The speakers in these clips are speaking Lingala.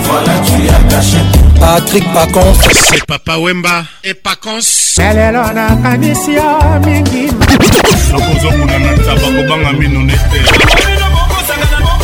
Voilà, tu as caché. Patrick Pacons. C'est Papa Wemba et Pacons. lelo nakanisi yo mingi nakozokuna na ntaba kobanga mino nete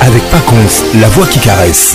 avec Paconce, la voix qui caresse.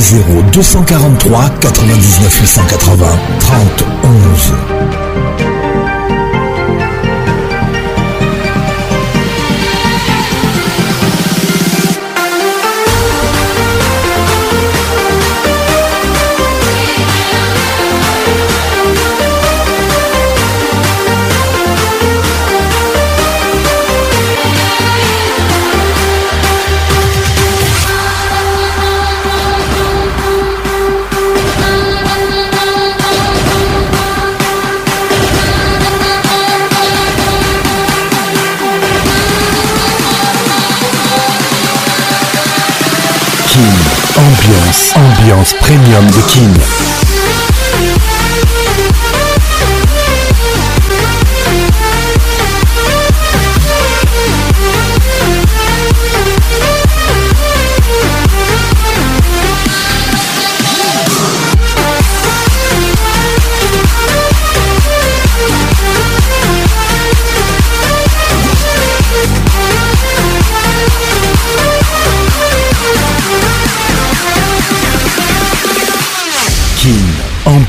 0 243 99 880 30 11. Ambiance premium de Kim.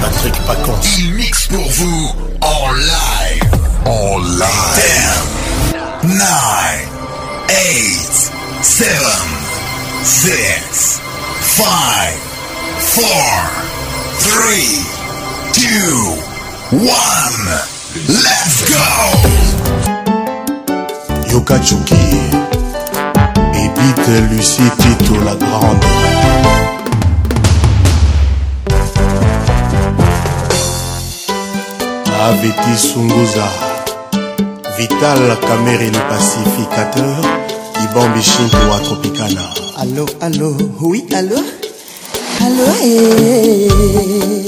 Patrick Pacons. Il mixe pour vous en live. En live. 10, 9, 8, 7, 6, 5, 4, 3, 2, 1. Let's go! Yokachuki et Lucie Tito la Grande. Aveti Sunguza Vital Cameron Pacificateur Ibambi Shinkoa Tropicana Allô, allô, oui, allô Allô, eh, eh.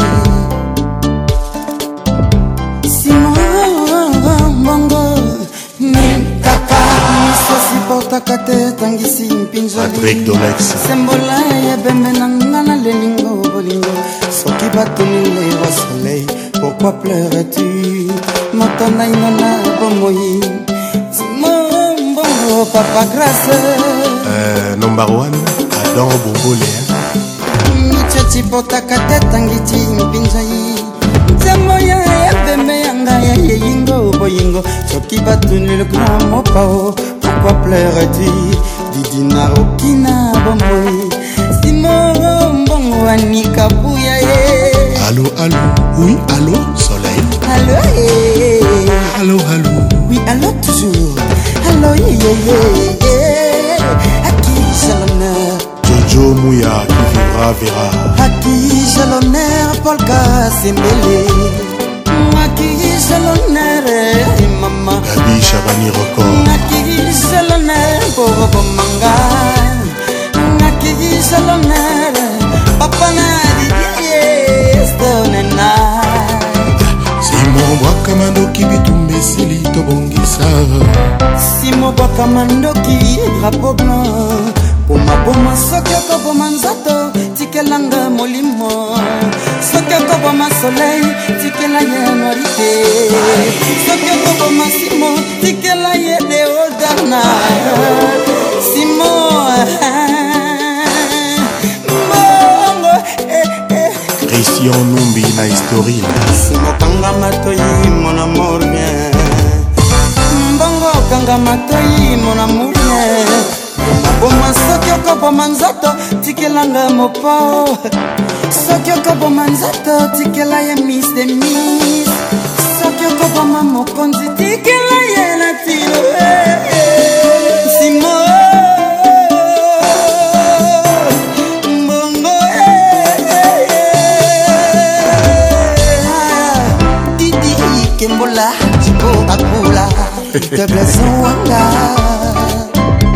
Simon Bongo Même kaka misosi portaka te tangisi mpinzoli sembola ya bembe na nga na lelingo bolingo soki batoni pourquoi pleures-tu matana inana bomoi simorembongo papa grâce euh, number one adam bombole mityati botaka te tangiti mpinzai nzambo ya epembe ya ngai ya yeyingo boyingo soki batuni le grand mopao pourquoi pleures-tu didina okina bomoi simorembongo anikabuya Allô, allô, oui, allô, soleil. Allô, eh, eh. allô, allô. Oui, allô, toujours. Allô, yé, yé, yé. À qui j'ai l'honneur Jojo Mouya qui vivra, verra. À qui j'ai l'honneur Paul Kassembele. À qui j'ai l'honneur eh, Maman. Gabi Chabani Record. À qui j'ai l'honneur Borobo Manga. À qui j'ai l'honneur Papa Nadi. simobwaka mandoki bitumba esili tobongisa simobwaka mandoki drapo blanc bomaboma soki okoboma nzoto tikelanga molimo soki okoboma soleil tikela ye norite soki okoboma simo tikela ye deodarna simo eh, eh. christian numbi na historine simokanga matoyi mon amour bien mbongo okanga matoyi mon amour bien nabomwa soki okoboma nzoto tikelanga mopo soki okoboma nzoto tikela ye mis de mis soki okoboma mokonzi tikela ye natilo simo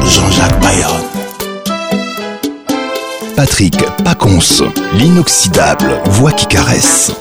Jean-Jacques Bayonne. Patrick Paconce l'inoxydable voix qui caresse.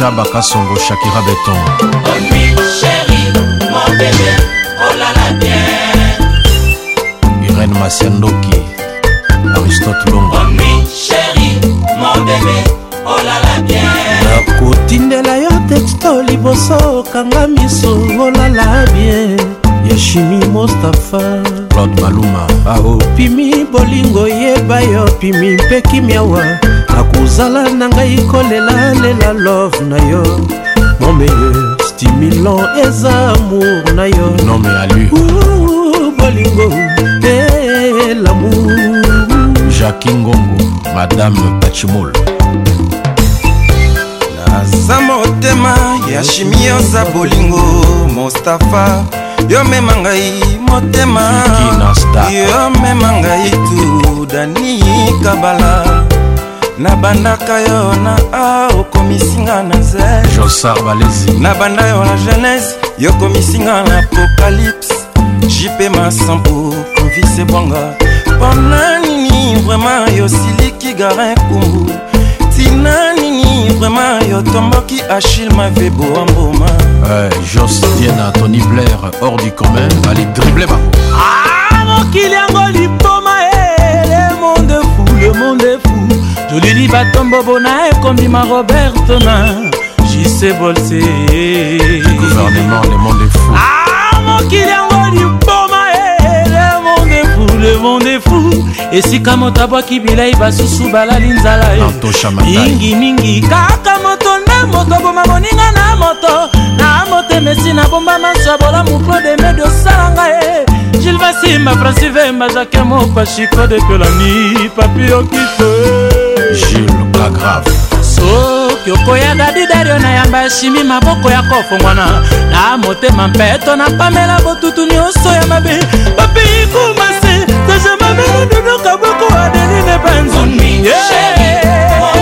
chaba kasongo shakira beton Onui, chéri, mon bébé, oh la la bien Irene Masiandoki, Aristote Longo Onui, chéri, mon bébé, oh la la bien nakotindela yo texto liboso okanga miso olala oh bien yashimi mostafa claude maluma aopimi bolingo yeba yo pimi mpe kimiawa nakozala na ngai kolela lela love na yo non meilleur stimulant eza amour na yo non mais alu bolingo e lamour jacqui ngongo madame pachimol naza motema ya shimi yoza bolingo mostafa yomema ngai motema yomema ngai tu dani kabala nabandaka yo na a okomisinga na zelbalezi nabanda yo na genèse yokomisinga na apocalypse jipe masambo kovise bwanga mpona nini vraimen yosiliki garin kumbu tina nini vraimen yotomboki achille mavebo wa mboma euh, jos diena tony blair hors du commun ali drible bango ah, mokili yango liboma e eh, le monde fou le monde toleli batombobo na ekomi ma robertema jise bolse mokili yango liboma le monde ah, eh, fou le monde fou esika moto abwaki bilei basusu balali nzala eh. mingimingi kaka moto nde moto boma moninga na moto na motema esi nabomba maso ya bolamu plodemedi osala ngai eh. gilvasimba francive mbazake mopa chiko de pelami papi okite jules kagraf soki okoyaka didario na yamba eshimi maboko ya kofongwana na motema mpeto na pamela botutu nyonso ya mabe bapikumase tajamabela dunoka boko adeline banzuni oh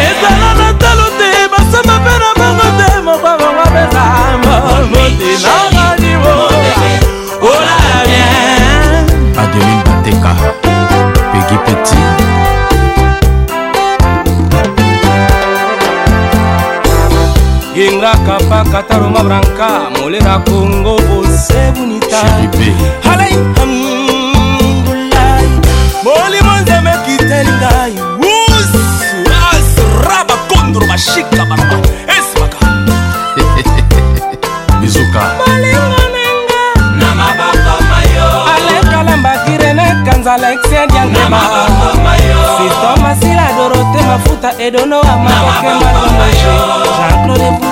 ezala na talo te basamba mpe na bango te moko bango apesa motinangaliwo adeline bateka pegi petit kapaka taroma branka molera kongo bosebunita alai hamdulai molimo nzembe kiteli ngai usra bakondro bashika baraba esmaka mizuka molingo nanga na maboko mayo alekalambakirene kanza alexiadiangema sito masila dorote mafuta edono wa makoke makomaje jean-claude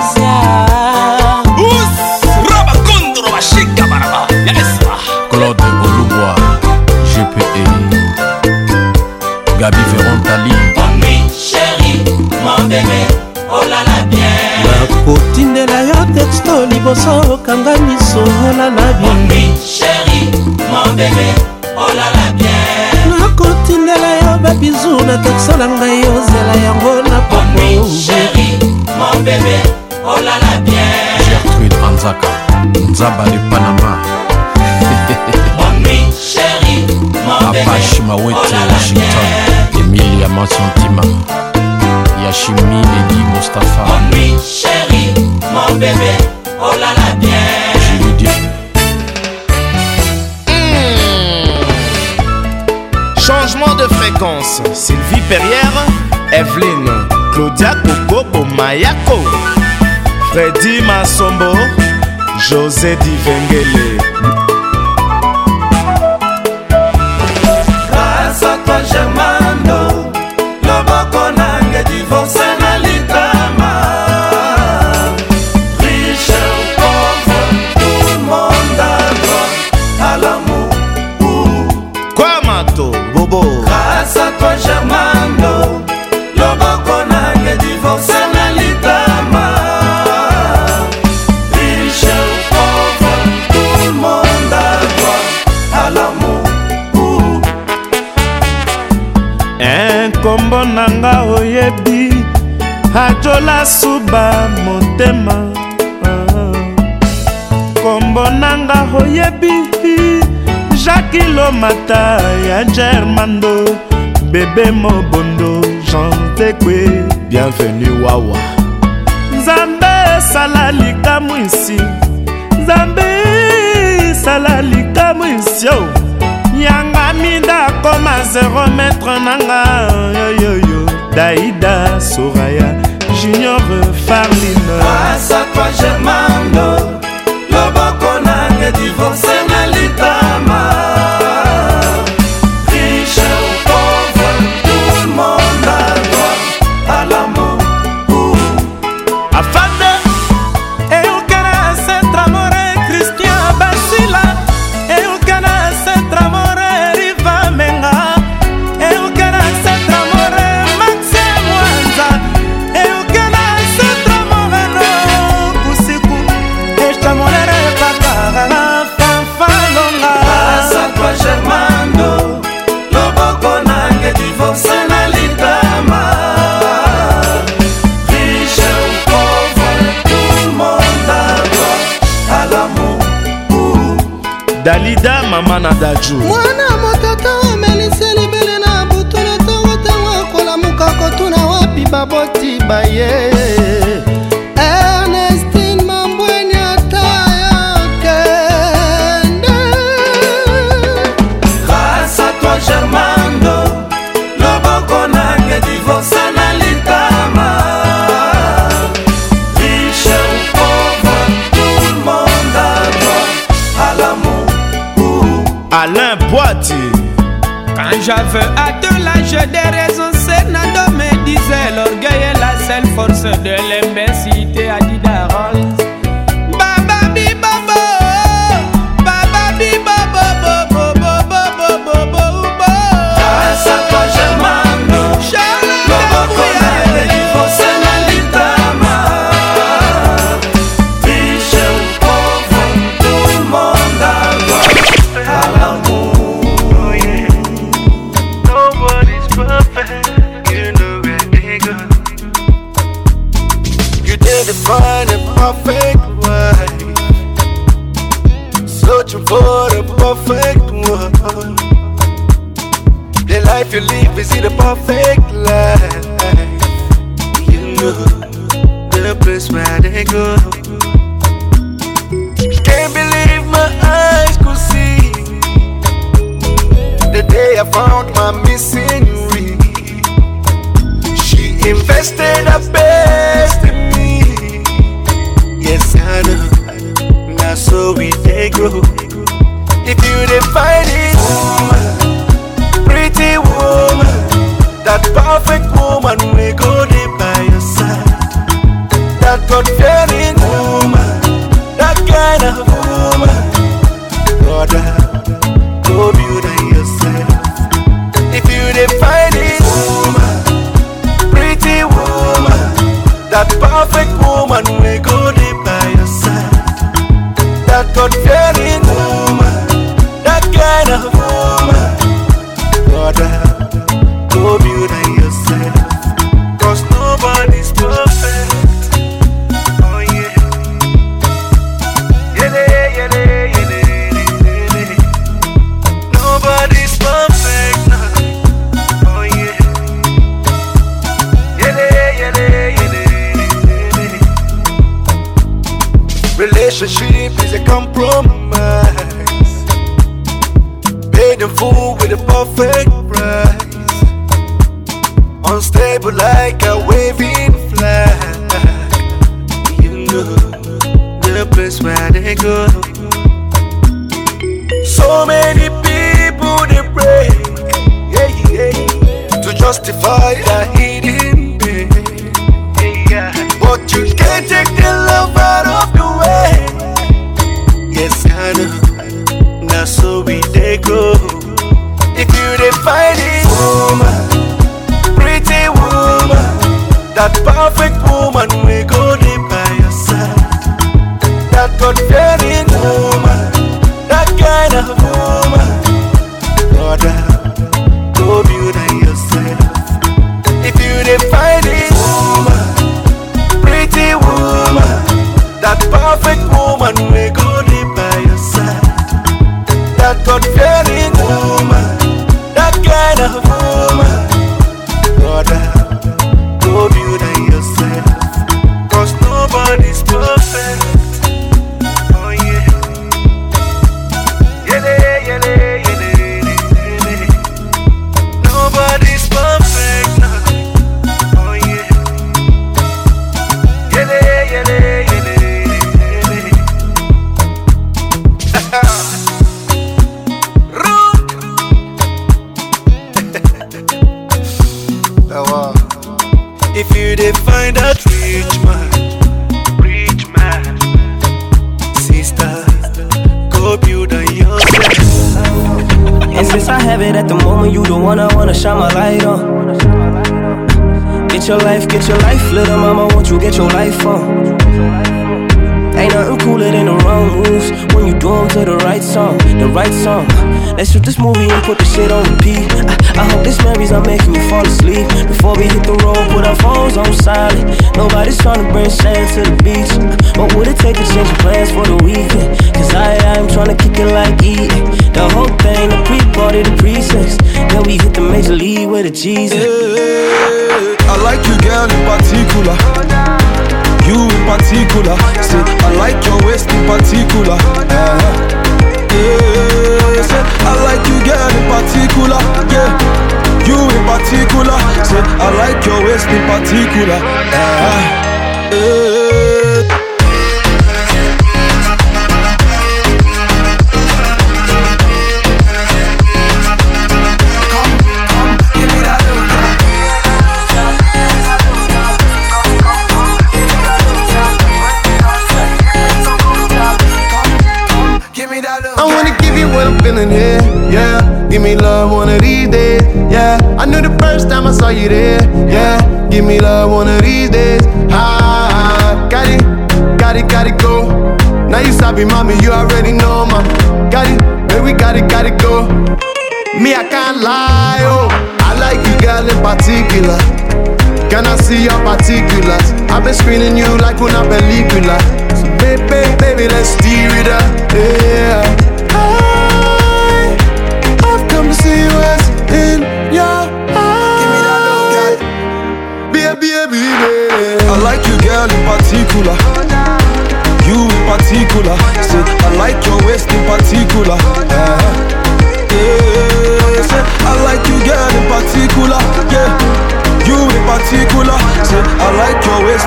Gabi Véron Tali Omi chéri mon bébé olala oh bien nakotindela yo texto liboso okanga miso olala bien Omi chéri mon bébé olala oh bien nakotindela yo babizu na texto na ngai ozela yango na popo Omi chéri mon bébé olala oh bien Gertrude Anzaka Nzaba de Panama mashimawete washington emilia masantima yashimi ledi mustapha jiludi changement de fréquence sylvie perrière evelyne claudia kokoko mayako fredi masombo josé divengele basuba motema kombo nanga oyebi jakilomata ya germando bebe mobondo jean tekwe bienvenu wawa nzambe esala likamwi nsi nzambe esala likamwi nsio yanga minda akoma 0 metre nanga yoyoyo daida soraya junior farline asakwa germando loboko nanga divorce mwana daju mwana motata omeliseli bele na butulu ntongo ntango akolamuka kotuna wapi baboti baye boîte. Quand j'avais atteint l'âge des raisons, Senado me disait l'orgueil est la seule force de l'embête.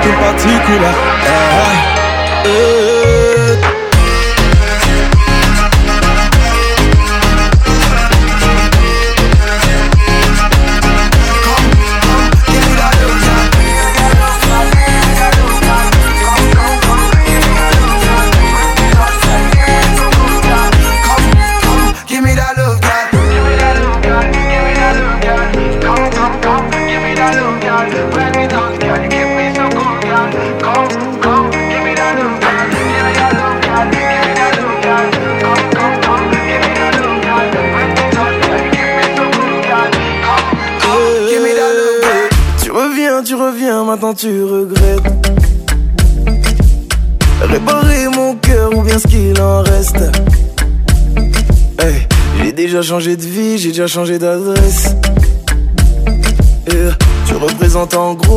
in particular. Uh-huh. Uh. changé d'adresse. Et tu représentes en gros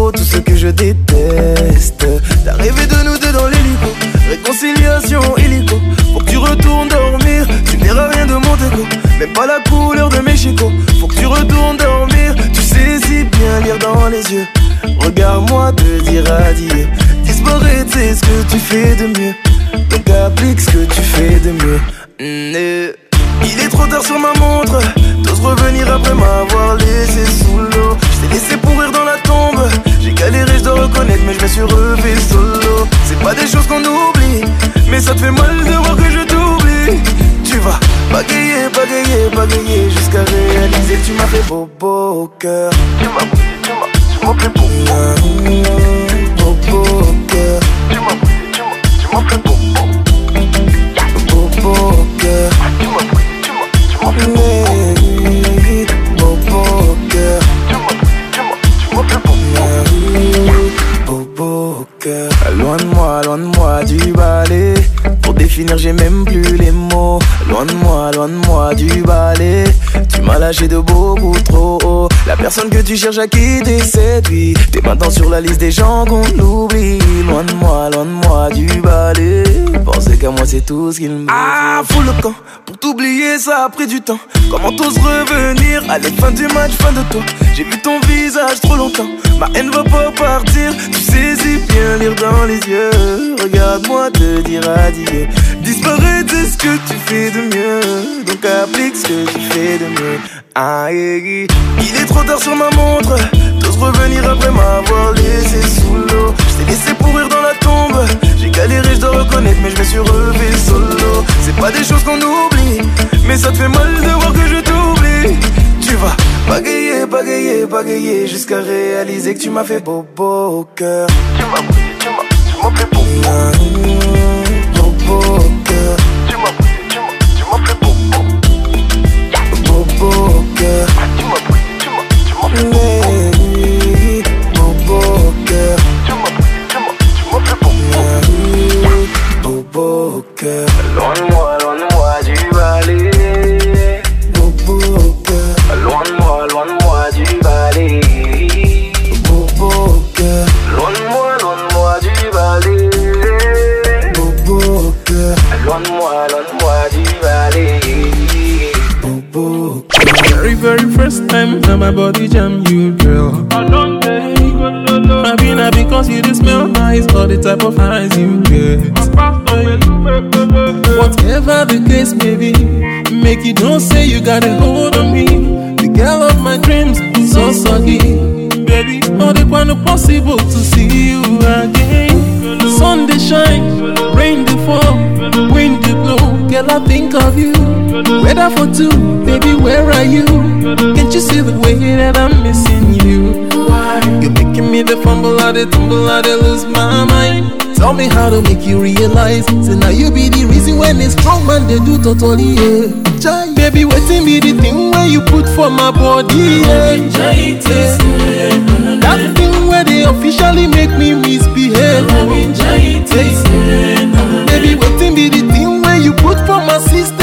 cherche à quitter cette vie T'es maintenant sur la liste des gens qu'on oublie. Loin de moi, loin de moi du balai. Pensez qu'à moi, c'est tout ce qu'il me. Ah, fous le camp. Pour t'oublier, ça a pris du temps. Comment t'oses revenir Allez, fin du match, fin de toi. J'ai vu ton visage trop longtemps. Ma haine va pas partir. Tu saisis bien lire dans les yeux. Regarde-moi te dire adieu. Disparais de ce que tu fais de mieux. Donc applique ce que tu fais de mieux. Ah, eh, eh. Il est trop tard sur ma montre. de revenir après m'avoir laissé sous l'eau. Je laissé pourrir dans la tombe. J'ai galéré, je dois reconnaître, mais je me suis relevé solo. C'est pas des choses qu'on oublie, mais ça te fait mal de voir que je t'oublie. Tu vas bagayer, bagayer, bagayer jusqu'à réaliser que tu m'as fait beau, beau au cœur. Tu m'as, tu m'as, tu m'as fait life. Say now you be the reason when a strong man they do totally. Yeah. Jai. Baby, waiting be the thing where you put for my body. Yeah. Jai, yeah. That thing where they officially make me misbehave. Jai, Baby, waiting be the thing where you put for my sister.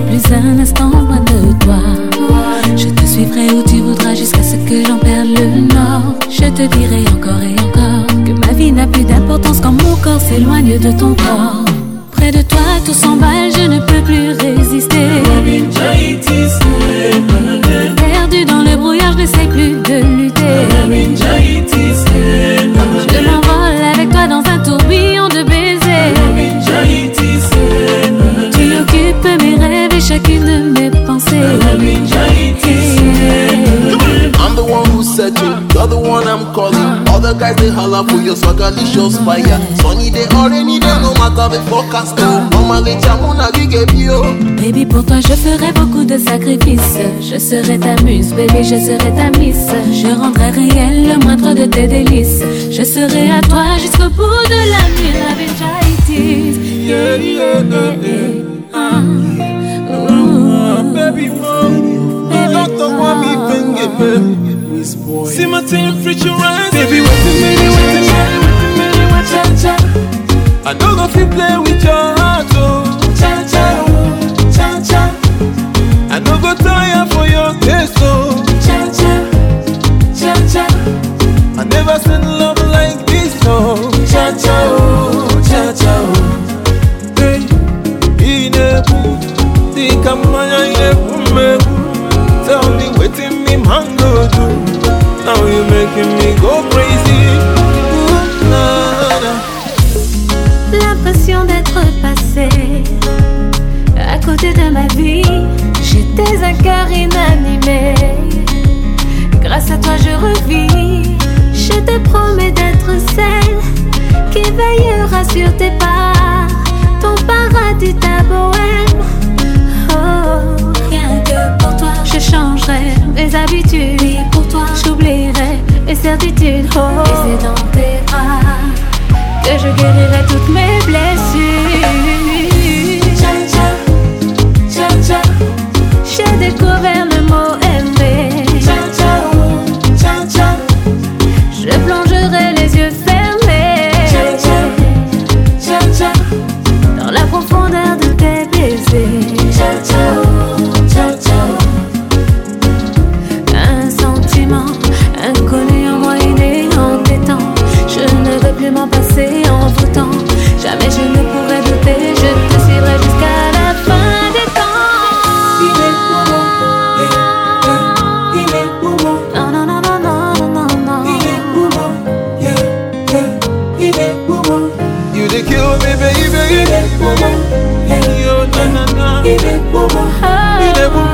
plus un instant loin de toi. Je te suivrai où tu voudras jusqu'à ce que j'en perde le nord. Je te dirai encore et encore que ma vie n'a plus d'importance quand mon corps s'éloigne de ton corps. Près de toi, tout s'emballe, je ne peux plus résister I'm calling. All the guys they holla for your swagger, shows fire. Sunny day or rainy day, no matter the forecast. Normally, mon avis, bio. Eh, baby, pour toi, je ferai beaucoup de sacrifices. Je serai ta muse, baby, je serai ta miss. Je rendrai réel le moindre de tes délices. Je serai à toi jusqu'au bout de la nuit. Love and try Yeah, yeah, yeah, yeah. Uh, ooh, baby, oh, baby, oh, baby, oh, baby, oh, baby, oh, baby, oh, baby, see my temperature rising. Baby, what's the meaning? What's the meaning? What's the meaning? I know that you play with your heart, oh. Cha cha, cha cha. I know go tire for your taste, oh. Cha cha, cha cha. I never seen love like this, oh. Cha cha, cha cha. Hey, in a booth, think I'm in a booth. me L'impression d'être passé à côté de ma vie. J'étais un cœur inanimé. Grâce à toi, je revis. Je te promets d'être celle qui veillera sur tes pas. Ton paradis, ta bohème. Oh, rien que pour toi, je changerai mes habitudes. pour toi, j'oublierai et certitude. Oh, oh. Et c'est dans tes bras que je guérirai toutes mes blessures. j'ai découvert le mot. m'en en Jamais je ne pourrai douter, je te suivrai jusqu'à la fin des temps. Non, non, non, non, non, non, non. You the kill me, baby. est pour moi Il est pour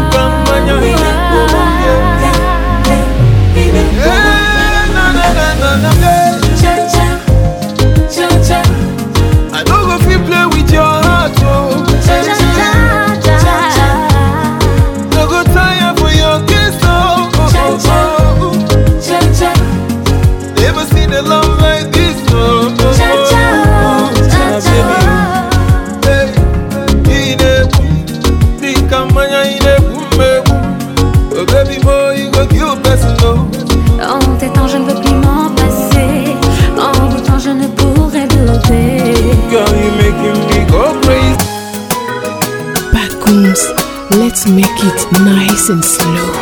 it nice and slow.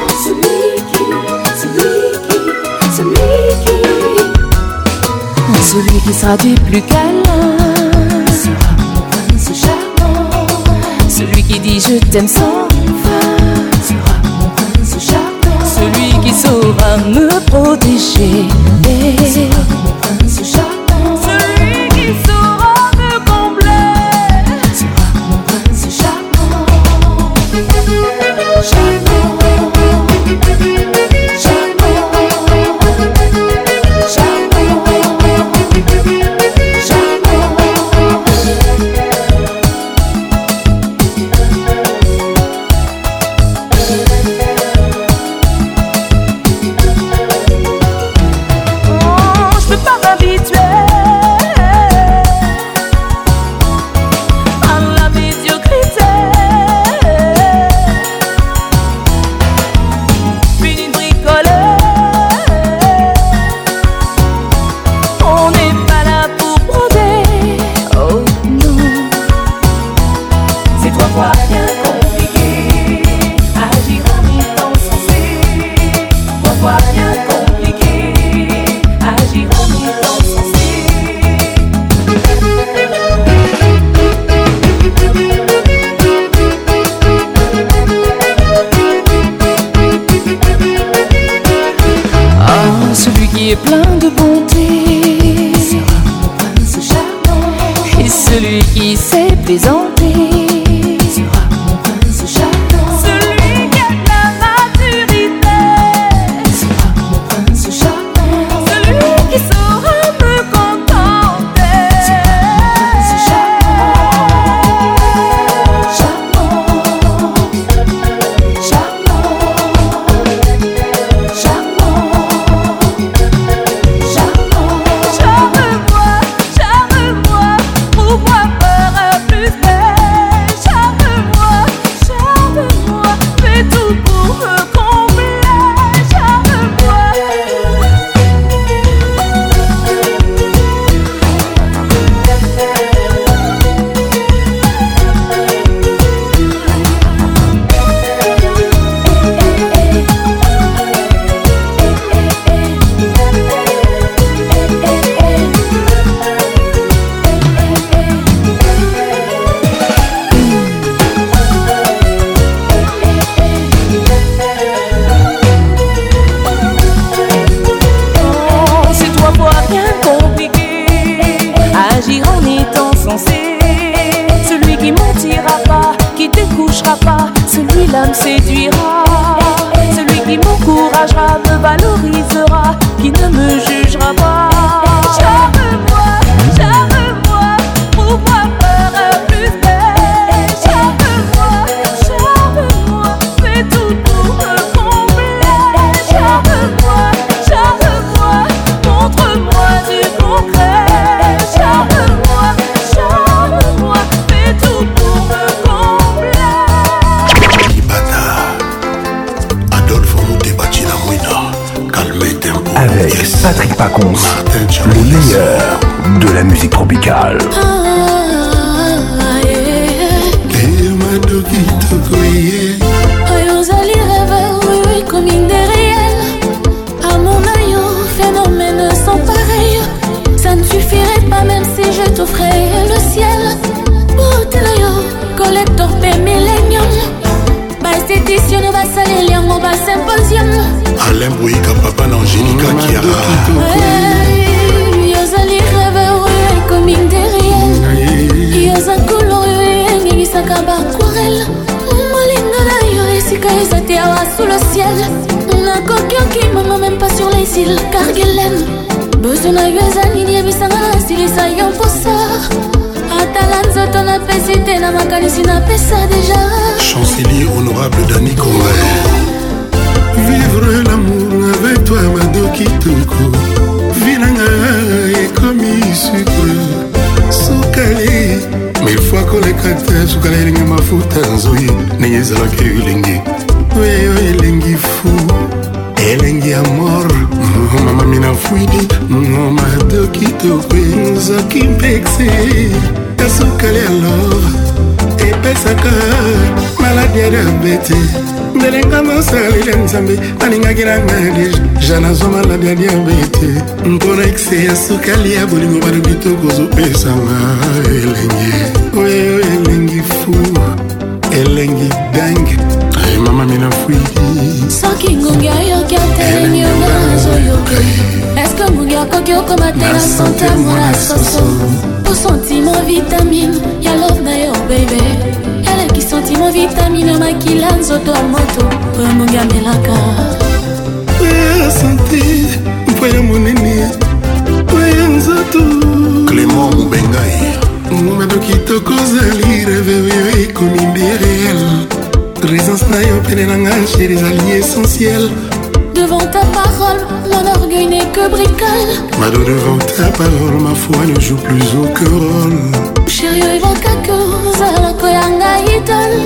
Celui qui sera du plus câlin sera mon prince charmant. Celui qui dit je t'aime sans fin sera mon prince charmant. Celui qui saura me protéger. Sera mon etikali ya bolingo balobi tokozopesanga Chez les alliés essentiels, essentiel devant ta parole mon orgueil n'est que bricole mado devant ta parole ma foi ne joue plus aucun rôle sheri ebokaki ozalaka ya ngai idole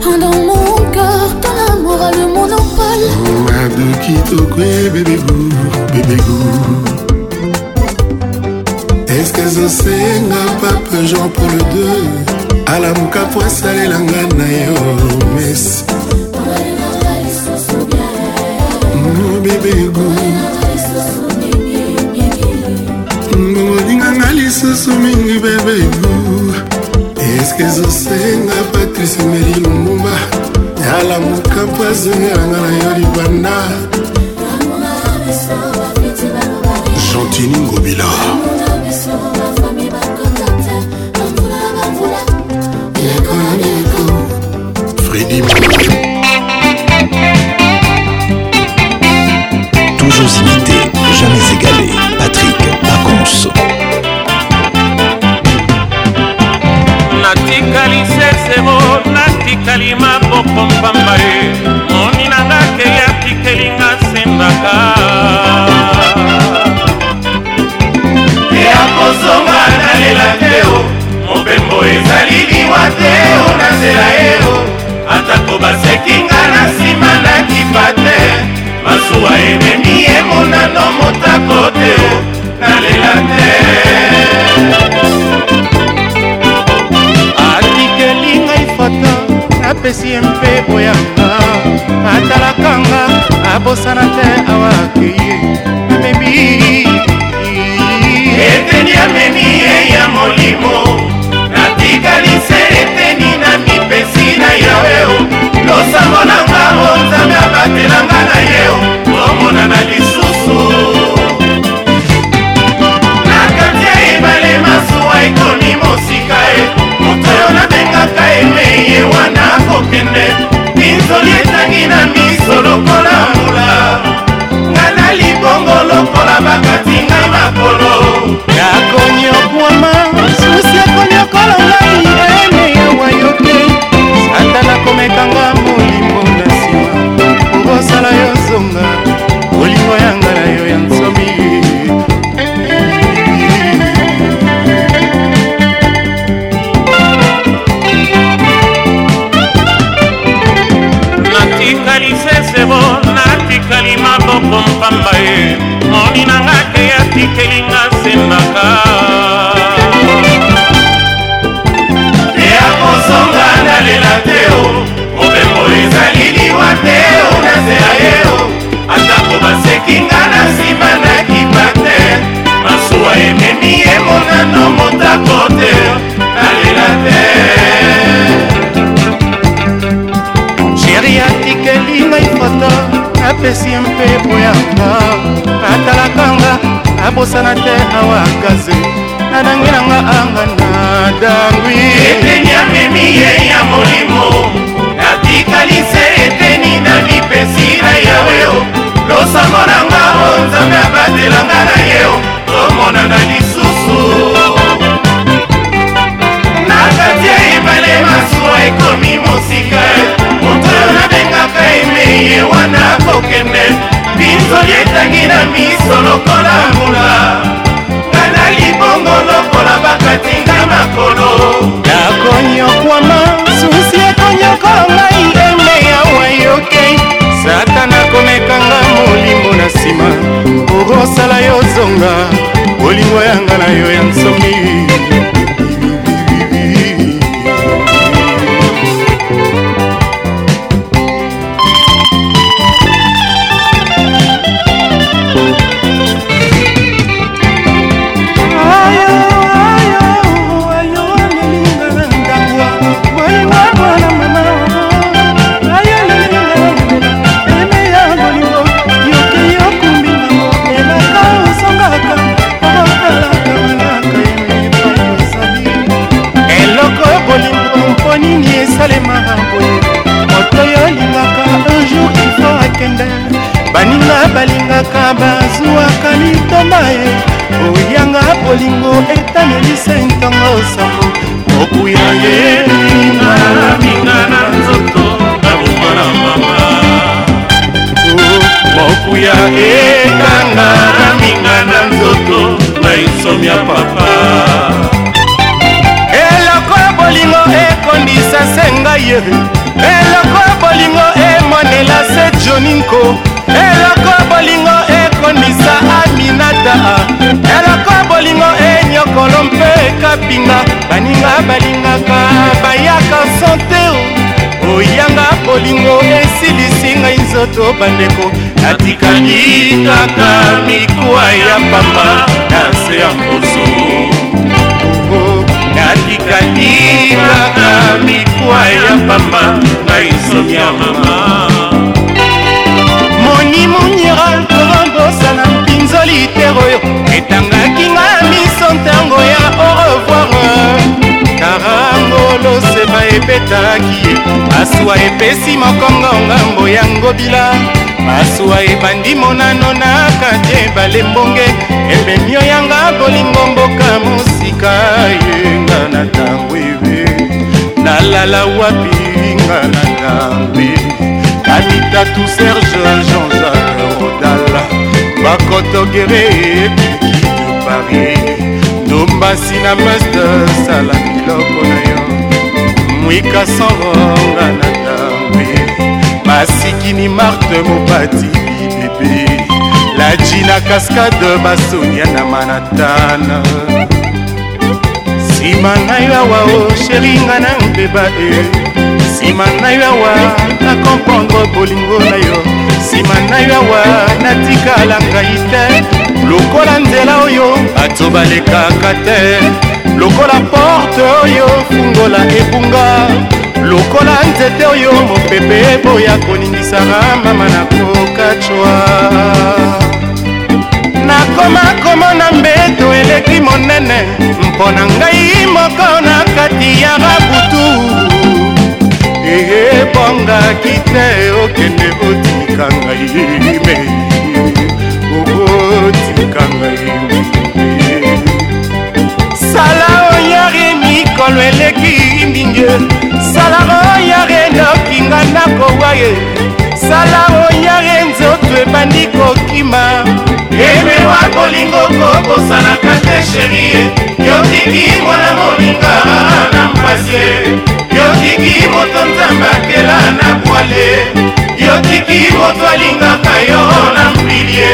pendant mon cœur ton amour a le monopole mado Est-ce que ça c'est ezosenga pape jean pour le deux la À mouka les asalelanga na yo oh, mais mibeko ngongolinganga lisusu mingi bebeko eske ezosenga patrice meri lumbumba yala mokampo azengelanga na yo libanda gentini ngobila fredi Toujours imité, jamais égalé. Patrick Pacons. natikali sesero natikali maboko mpamba ye moni nanga keyaki kelinga sendaka eya kozonga nalela teo mobembo ezali liwa teo na nzela eo atako basekinga na nsima nakipa te masuwa ememi emonano motako te nalela te atikeli ngai foto napesi ye mpe boyaka atalakanga abosana te awakeye amemi eteni amemi ye ya molimo natikali se eteni na mipesi na yawe losango na na miso lokola mbula nga na libongo lokola bakati ngai makolo pamba ye moni nanga ke atikelinga sembaka eya kosonga nalela teo mobembo ezali liwa teo na nzela yeo atako basekinga na nsima na kipa te masuwa ememi emonano motako te apesi mpe poyanga natalakanga abosana te awakaze nadangi nanga anga nadangwi eteni amemi ye ya molimo natikalise eteni na lipesi na yaweo losango nanga o nzambe abatelanga na yeo tomonana lisusu na kati ya ebale masuwa ekomi mosika moto oyo nabengaka emeye wana mokende binsoli etangi na miso lokola mula nga na libongo lokola bakati nga makolo nakonyokwama susi ekonyoko ngai enge yawa yoke satana komekanga molimo na nsima okosala yo zonga bolingo yanga na yo ya nsomi ngoma e oyanga bolingo etanelisa ntango osambo okuya yelinga minga na nzoto naboma na mama mokuya oh, ekanga na minga na nzoto na insomi ya papa eloko bolingo ekondisa se ngai ye eloko bolingo emonela se joninko eloko bolingo emonisa aminata eloko bolingo enyokolo mpe ekapinga baninga balingaka bayaka santeo oyanga bolingo esilisi ngai nzoto bandeko natikali kaka mikuwa ya pamba na se ya mposo oh, natikali kaka mikuwa ya pamba ngai nsomi ya mama monimunyiral solitaire oyo etangaki nga miso ntango ya orevoir karangoloseba ebetaki ye masuwa epesi mokongo ngambo ya ngobila masuwa ebandi monano na kati ebale mbonge ebemio yanga bolingo mboka mosika yenga na ntango ebe nalala wapi nga na ntango ebe kabita tu serge jean-jacques rodal bakotogere de paris dombasi na meste sala biloko na yo mwika sangonga na ntambe masikini marte mopati bibebe la jina cascade basonia na manatana nsima ngai awa o oh, sheringa na mpeba e eh. nsima ngai awa nakompongo bolingo na yo nsima na yo awa natikala ngai te lokola nzela oyo bato balekaka te lokola porte oyo fungola ebunga lokola nzete oyo mopepe eboya koningisanga mama na kokacwa nakoma komona mbeto eleki monene mpo na ngai moko na kati ya rabutu ebongaki te okende otika ngai me okotika ngai sala oyare mikolo eleki mingi sala oyare nokinga nakowa ye sala oyare nzoto ebandi kokima emewa kolingo kokosanaka te sherie yolingi mwana moninga na mpase yotiki moto nzambakela na bwale yotiki moto alingaka yo na mbilie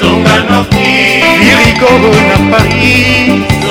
zonga noki lirikoo na paris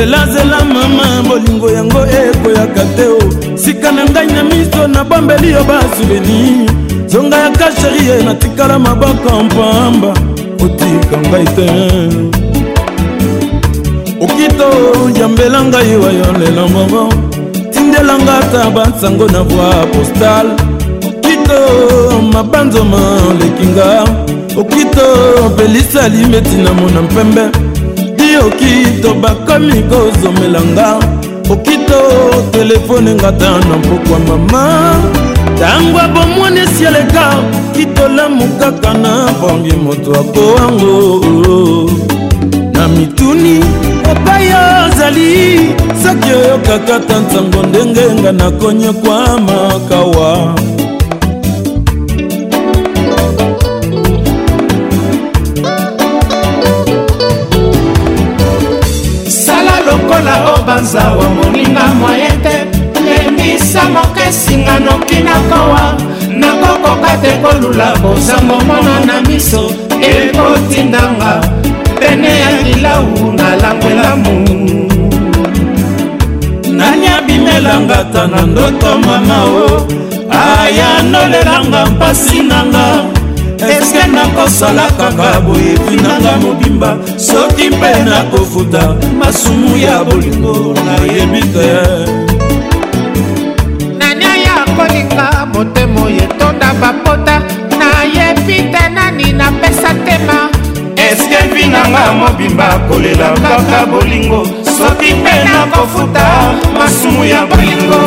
zelazela mama bolingo yango ekoyaka te o sika na ngai na miso nabombeli yo basuveni zonga ya kasheri ye natikala maboko mpamba otika ngai te okito yambela ngai wa yo lelo moko tindelanga ata bansango na voi postale okito mabanzoma olekinga okito pelisali meti na mona mpembe okito bakomi kozomelanga okito telefone ngata na mpokwa mama ntango abomwani esi eleka kitolamu kaka na bongi moto akowango na mituni epai ozali soki oyokaka ta ntango ndenge nga nakonyokwamakawa mazawa moninga mwaye te lemisa moke esinga noki nakowa nakokoka te kolula bozango mona na miso ekotindanga pene ya lilau nalangwela mu nania bimelanga ta na ndoto mama o ayanolelanga mpasi nanga eske nakosala kaka boyekinanga mobimba soki mpe nakofuta masumu ya bolingo nayebi te nani oyo akolinga motemo yetonda bapota nayebi te nani napesa tema eske vinanga mobimba kolela kaka bolingo soki mpe nakofuta masumu ya bolingo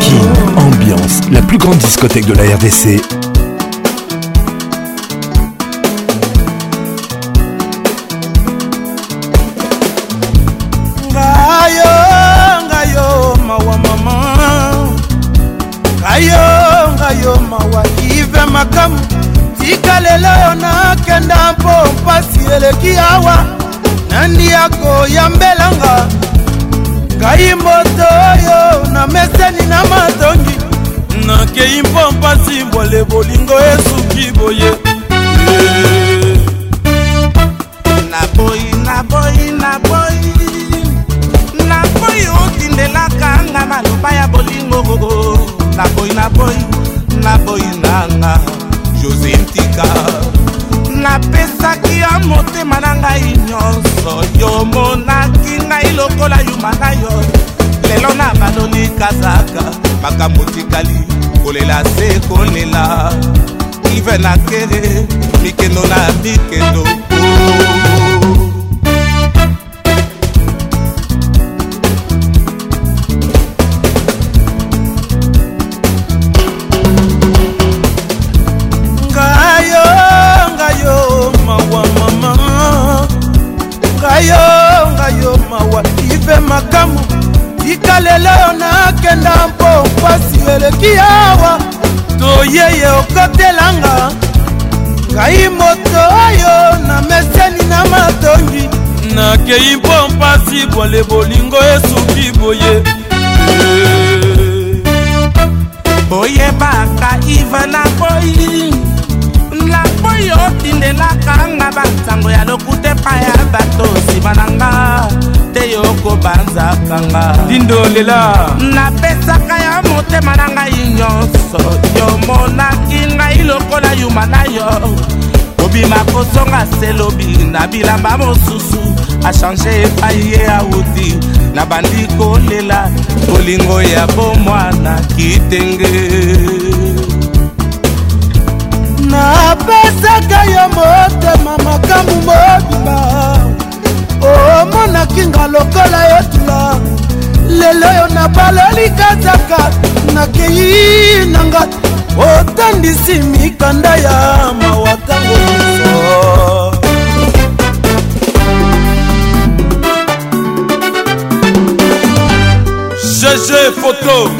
King Ambiance, la plus grande discothèque de la RDC akei mpo mpasi mbwale bolingo esuki boye naboyi naboyi naboyi naboyi otindelaka nga maloba ya bolingo naboyi naboyi naboyi nanga josé ntika napesaki yo motema na ngai nyonso yo monaki ngai lokola yuma na yo lelo na baloni kazaka makambo tikali kolela se kolela ive na kere mikendo na bikendo ngayo ngayo mawa mama ngayo ngayo mawa ive makamu tika lelo nakenda mpo mpasi eleki ya yeye okotelanga ngai moto oyo na meseni na matongi nakei mpo mpasi bwale bolingo esuki boye oyebaka iva na boyi oyo otindelaka nga bansango ya lokuta epai ya bato nsima na nga te yo kobanzaka nga lindo lela napesaka ya motema na ngai nyonso yomonaki ngai lokola yuma na yo kobima kozonga selobi na bilamba mosusu achange epai ye auti na bandi kolela bolingo ya bomwana kitenge apesaka yo motema makambu mobimba omonakinga lokola yotula lelo yo nabaloli kazaka nakei nanga otandisi mikanda ya mawakango miso gg foto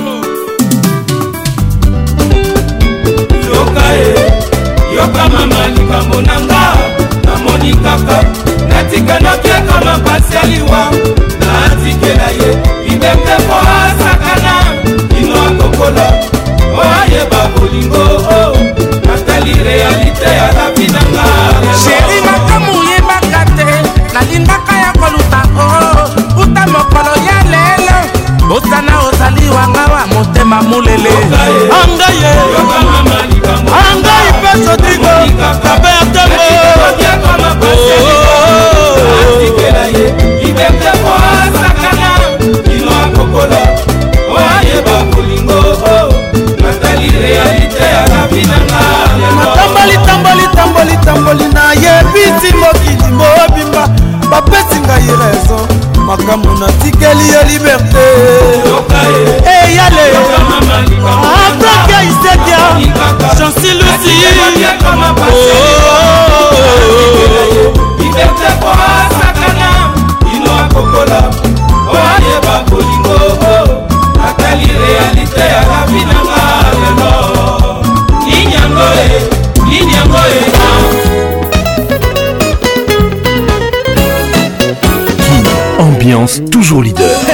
tell you toujours leader.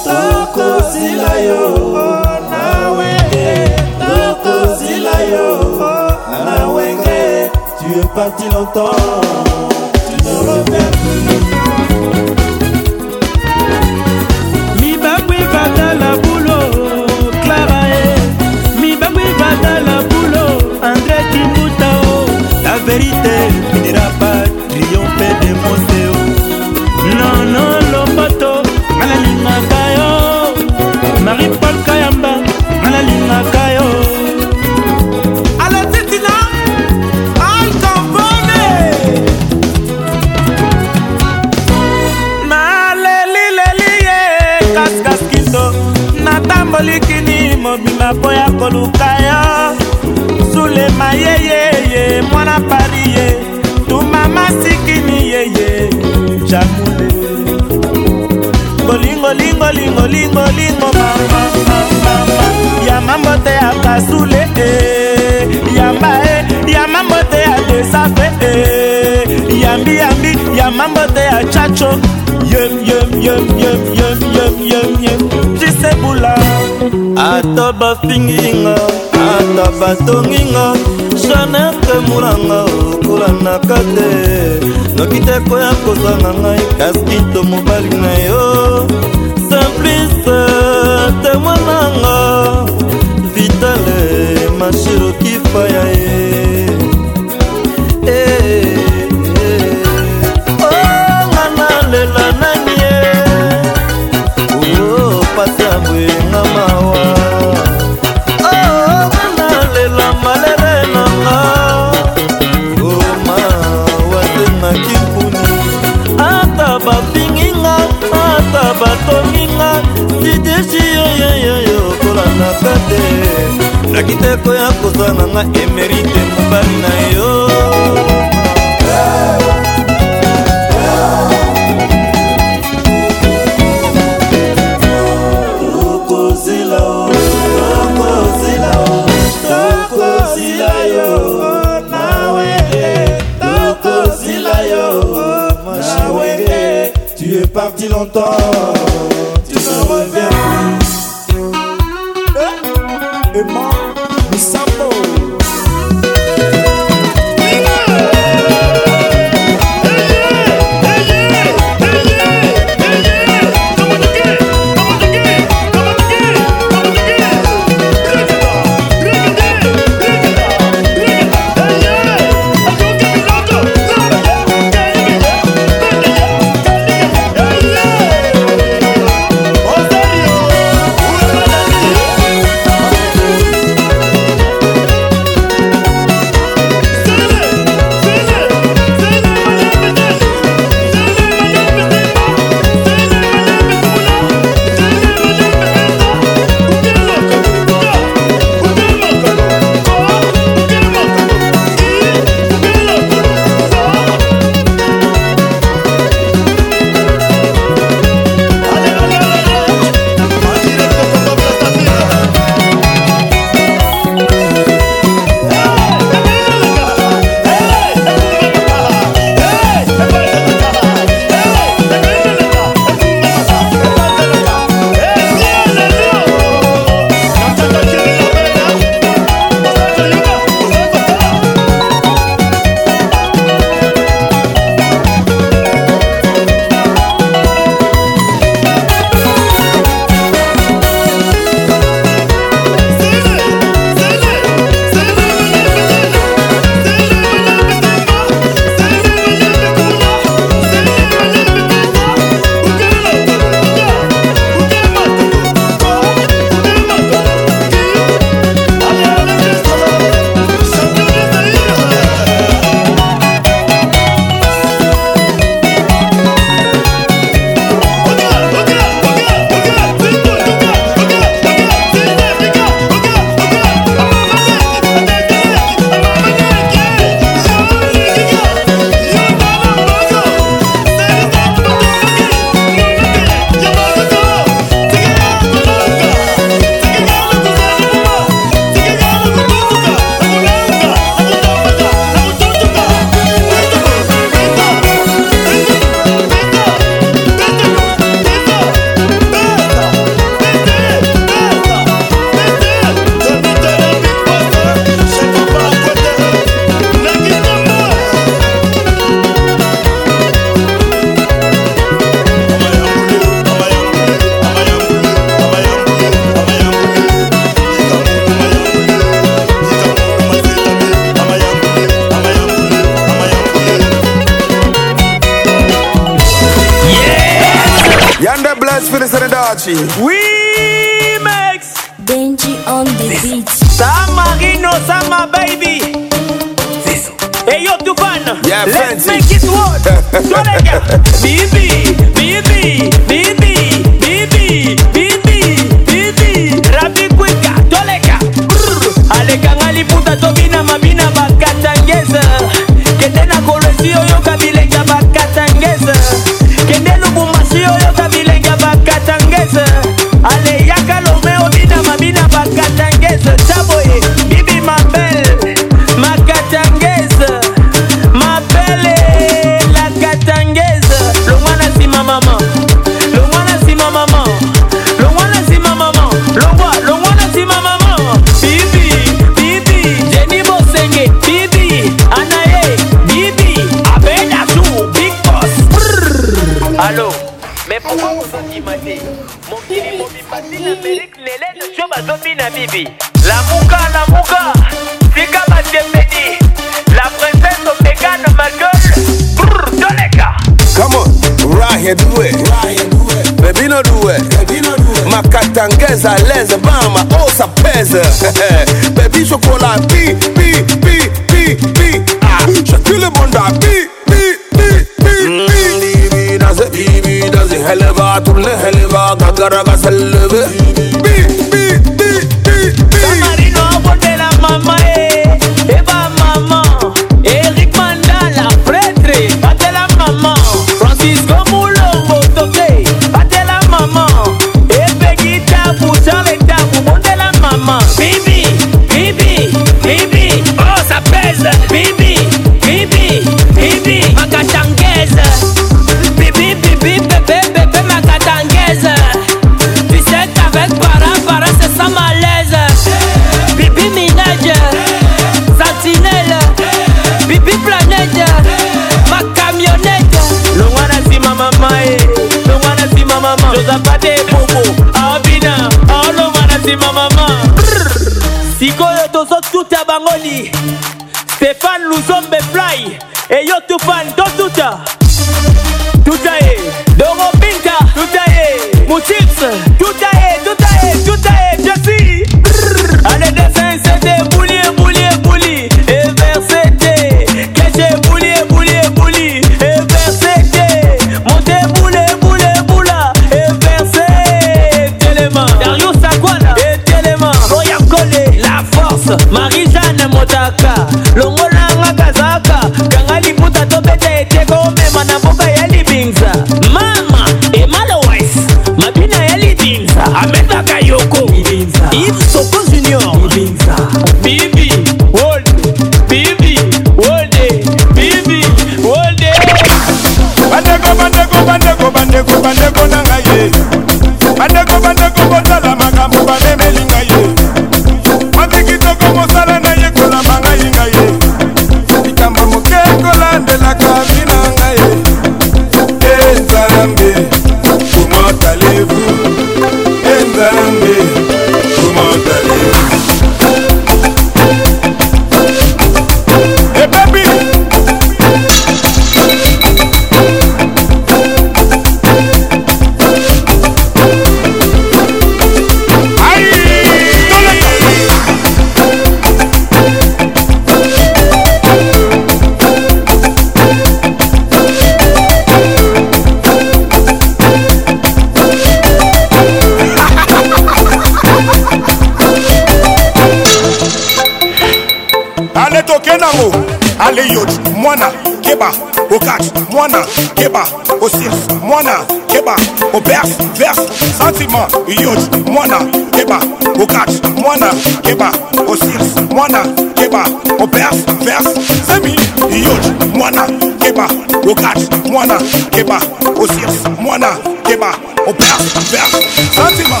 mwana yeba osiris mwana yeba obeas vers zemi iyoj mwana yeba rogat mwana yeba osiris mwana yeba obeas vers santima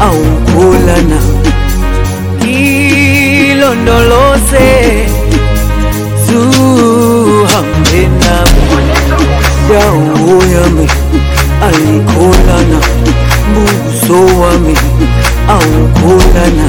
aukulana ilondoloze zuhambe nami dawo yami alikolana buso wami aukulana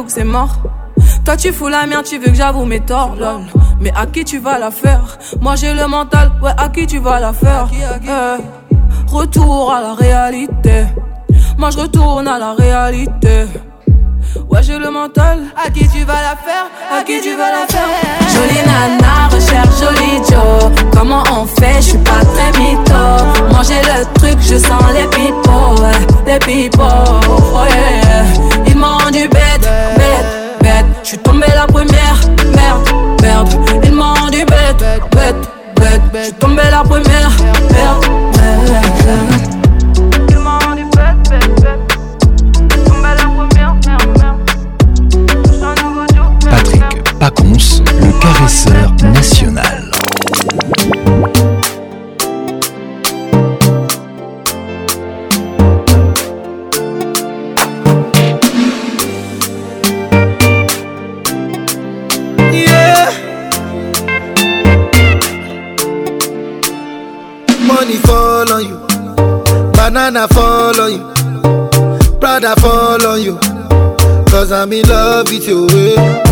que c'est mort. Toi tu fous la merde, tu veux que j'avoue mes torts, lol. Mais à qui tu vas la faire Moi j'ai le mental, ouais, à qui tu vas la faire eh, Retour à la réalité. Moi je retourne à la réalité j'ai le mental. À qui tu vas la faire À qui tu vas la faire Jolie nana, recherche jolie Joe. Comment on fait Je suis pas très mytho. Manger le truc, je sens les pipos. Les pipos, oh yeah. Ils m'ont rendu bête, bête, bête. Je suis tombé la première, merde, merde. Ils m'ont rendu bête, bête, bête. Je suis tombé la première, merde. merde. Pacons, le caresseur national. banana fall on you, brother fall on you, cause I'm in love with you.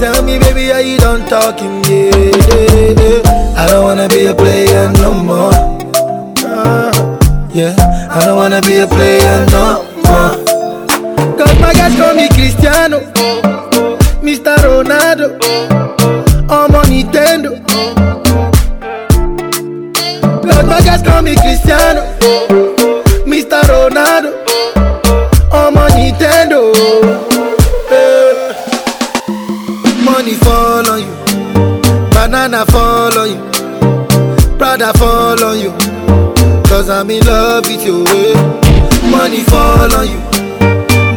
Tell me, baby, are you done talking? Yeah, yeah, yeah. I don't wanna be a player no more. Yeah, I don't wanna be a player no more. Cause my guys call me Cristiano, Mr. Ronaldo, I'm on Nintendo. Cause my guys call me Cristiano, Mr. Ronaldo. Money fall on you, banana fall on you, Prada fall on you, cause I'm in love with you. Eh? Money fall on you,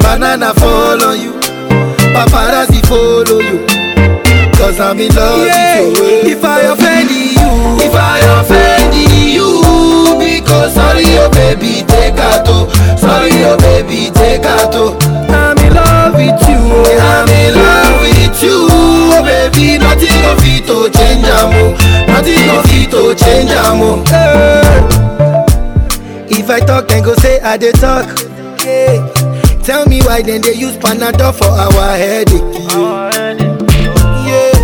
banana fall on you, paparazzi follow you, cause I'm in love yeah. with you. Eh? If I offend you, if I offend you, because sorry, your oh baby, take out, to, sorry, your oh baby, take out. to. I'm in love with you, I'm in love with you oh baby, nothing go fit to change am oh, nothing go fit to change am oh. Eh. If I talk, then go say I dey talk. Hey. Tell me why then they use Panadol for our headache? Yeah.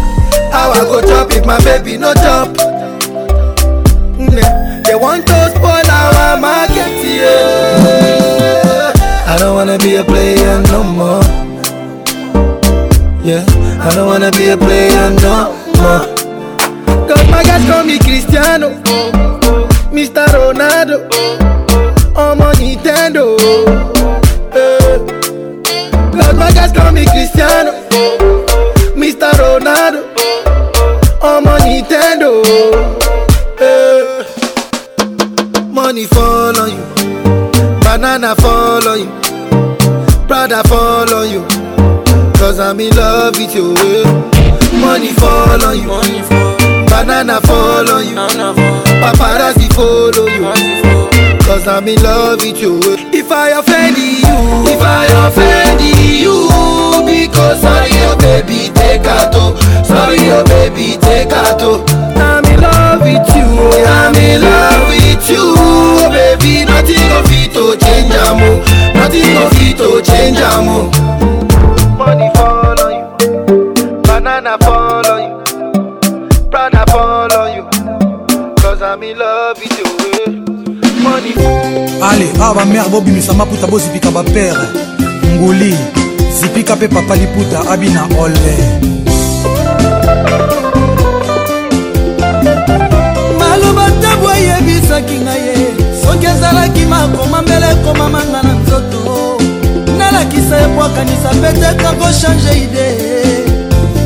How I go chop if my baby no chop? Nah. They want to spoil our market, yeah. I don't wanna be a player no more. Yeah. I don't wanna be a player no more. Cause my guys call me Cristiano, Mr. Ronaldo, i my on Nintendo. Eh. Cause my guys call me Cristiano, Mr. Ronaldo, i my Nintendo. Eh. Money fall on you, banana fall on you, brother fall on you. Cause I'm in love with your way eh. Money fall on you Money fall. Banana fall on you Banana fall. Paparazzi follow you Paparazzi Cause I'm in love with you eh. If I offend you If I offend you Because sorry oh baby take a toe Sorry oh baby take a toe I'm in love with you oh. I'm in love with you oh, Baby nothing of it to change am Nothing of it to change am money fall on you, banana fall on you, prana fall on you, cause I'm in love with you. Eh. Money. ale awa ah, bamere bobimisa maputa bozipika bapere nguli zipika mpe papa liputa abi na ole maloba ntango ayebisaki ngai ye soki ezalaki makoma mbele ekomamanga na alakisa ebwakanisa pete kango change ide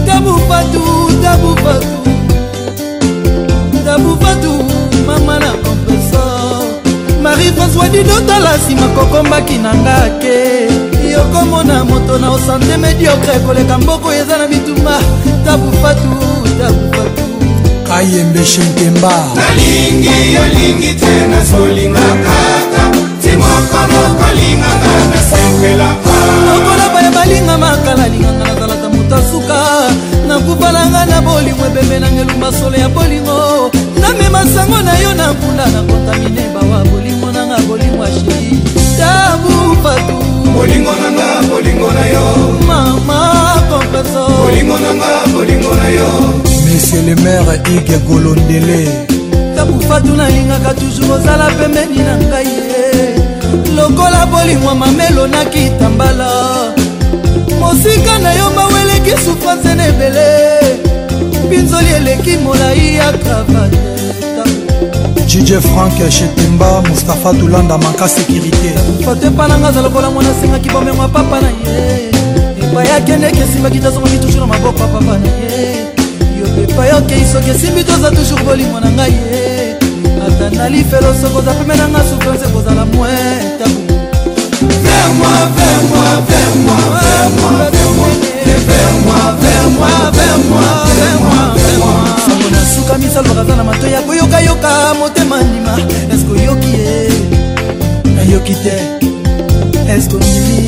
tabufatu tabufatu tabufatu mama na kompresor marie françois didotala nsima kokombaki na nga ke yokomona moto na osante mediokre koleka mboko eza na bituma tabufatu tabufatu kayembe shenkemba nalingi yolingi te nazolinga kaka timoko mokolinganga na kontamine bawa bolingo nanga bolingo asheri tabu fatu bolingo nanga bolingo na yo mama kompeso bolingo nanga bolingo na yo monsieur le maire ige golondele tabu fatu nalingaka toujours ozala pembeni na ngai ye lokola bolingwa mamelo nakitambala mosika na yo maweleki sufrance na ebele mpinzoli eleki molai ya kravate dj frank shetemba mustapha tolanda maka sécurité fotepa nanga aza lokola mwana asengaki bomema papa na ye epai akendeki esimbaki tozongaki toujours na maboko ya papa na ye yo epai okei soki esimbi toza toujours bolimo na ngai ye ata nalifelo soki oza peme nanga souffrance ekozala mwe tabu Vers moi, vers moi, vers moi, vers moi, vers moi. vers moi vers moi vers moi vers moi vers moi sango nasuka misalbaka aza na matoyi ya koyokayoka motema ndima eske oyoki ye nayoki te eske ondimi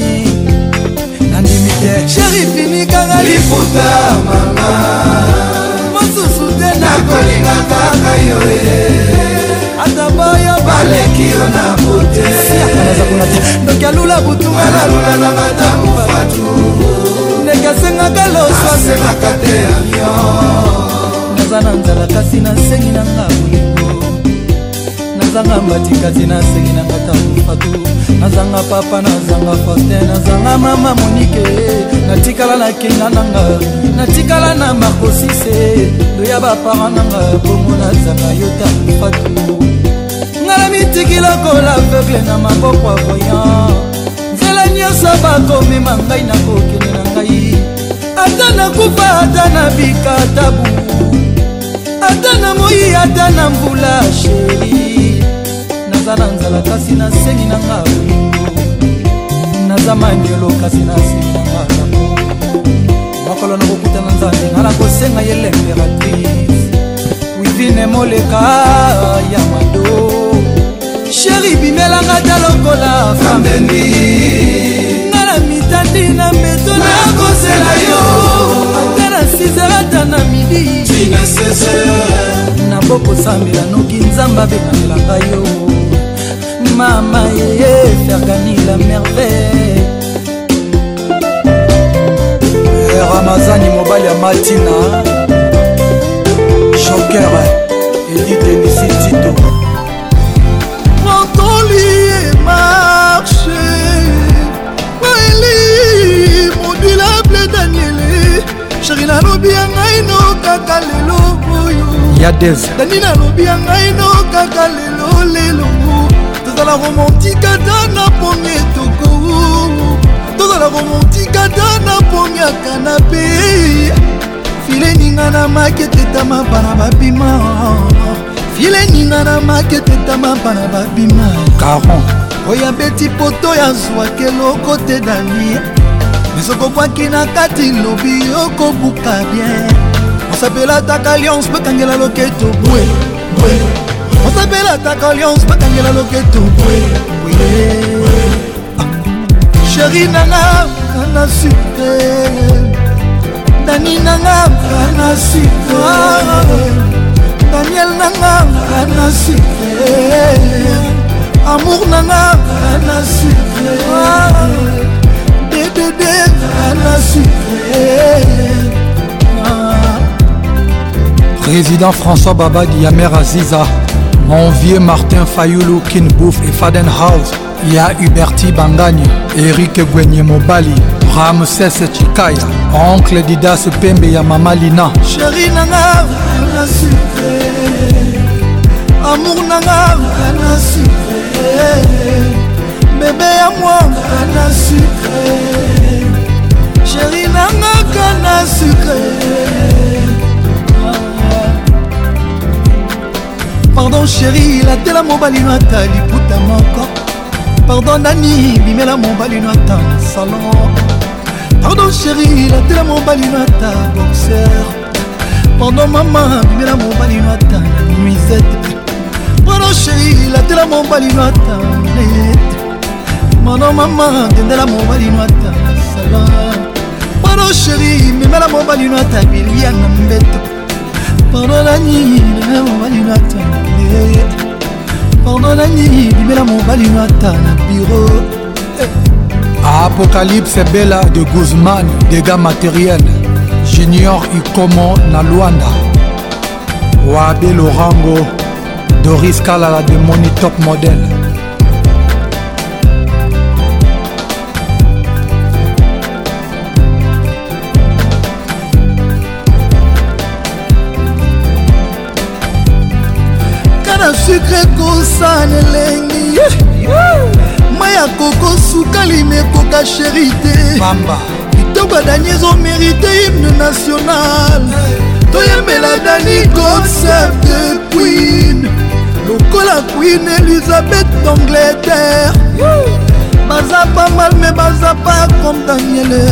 nandimi te sheri fini kaka lifuta mama mosusu te nakolinga kaka yo ye ata bayo baleki yo na bute donk alula butu alalula na matamu fatu soki asengaka loso asemaka te avio naza na nzala kasi nasengi nanga bolingo nazanga mbati kasi nasengi nanga tamufatu nazanga papa nazanga faustin nazanga mama monike natikala na kinga nanga natikala na markosise loya bapara nanga bongo nazanga yo tamufatu ngala mitiki lokola aveugle na maboko ya voyan nzela nyonso bakomema ngai nakokende ata nakufa ata na bikatabu ata na moi ata na mbula sheri naza na nzala kasi nasengi nanga olingo naza manyolo kasi nasimanga yango mokolo nakokuta na nzambe ngala kosenga ye lemperatrice wivine moleka ya mado sheri bimelanga ta lokola fambeni nandi na mbeto nakosela yo ata na sizalata na midi nabokosambela noki nzambe abengangelaka yo mama yeye fergani la merveille eh, ramazani mobali ya matina joker edi denisi tito mokoli sheri nalobi ya ngai no kaka lelo oyo ya dev dani nalobi ya ngai no kaka lelo lelo tozala romantika ta na pomi etoko tozala romantika ta na pomi ya kanape fileninga na maketetama bana babima fileninga na maketetama bana babima caron oyo abeti poto ya zwaka eloko te danie ezokobwaki na kati lobi okobuka bien osapelataka alliance bakangela loketo bwe bwe osapelataka alliance bakangela loketo bwe bwe sheri ah. nanga kana sukre dani nanga kana sukre daniel nanga ana sukre amour nanga ana sukre de la sucre Président François Baba Diamer Aziza Mon vieux Martin Fayoulou Kinbouf et Fadenhouse ya huberti bangani erik gwenye mobali ramses chikaya oncle didas pembe ya mama lina sheri nanga na sucre amour nanga na sucre bebe ya mwanga na sucre sheri nangaka na sucre pardon sheri latela mobali no ata liputa moko pardon nani bimela mobali no ata na salon pardon sheri latela mobali no ata boxer pardon mama bimela mobali no ata na nuisette pardon sheri latela mobali no ata nete pardon mama dendela mobali no ata na salon o sheri memela mobali no atamilia na mbeto pardonani memela mobali no atamilie pardonani memela mobali no ata na biro apocalypse bela de guzman dégâts matériels junior ikomo na lwanda wabe lorango doris kalala de moni top modèle na sukre kosana elengi mai ya koko sukalime ekoka sheri te kitoko dani ezomerite hymne national toyembela dani concept de queen lokola queen elizabeth d'angleterre baza pa mal me baza pa comme daniele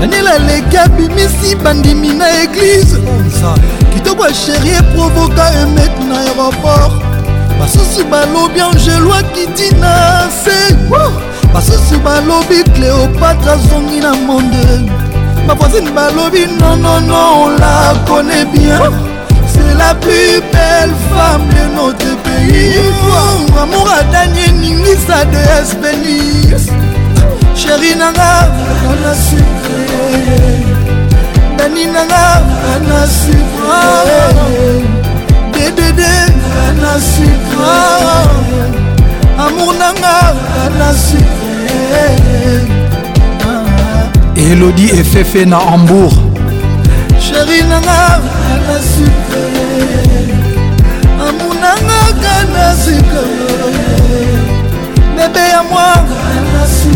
daniel aleki abimisi bandimi na eglize kitoko asherie provoka emet na aéroport basusu balobi angelo akiti na se basusu balobi cléopatre azongi na monde bavoisine balobi nonono on la connaît bien c'est la plus belle femme de notre pays amour adanie ningisa de espénise sheri nanga ana sucre dani nanga ana sucre ddd ana sucre amour nanga ana sucre elodie efefe na hambourg sheri nanga ana sucre amour nanga kana sucre bebe ya mwa ana sucre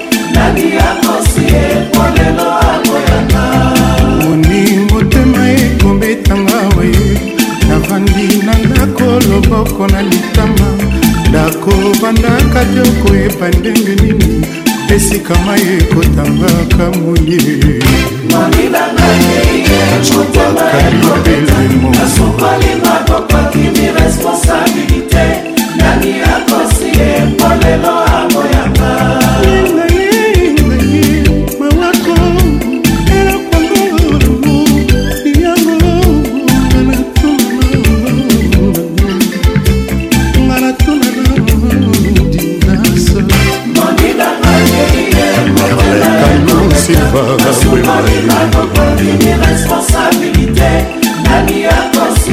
nani akosie po lelo akoyaka oni motema ekobetanga we navandi na ndako loboko na litama ndako bandaka joko yeba ndenge nini esika mai ekotangaka moye nani akosie po lelo akoyaka babairesponsabilité nani akosi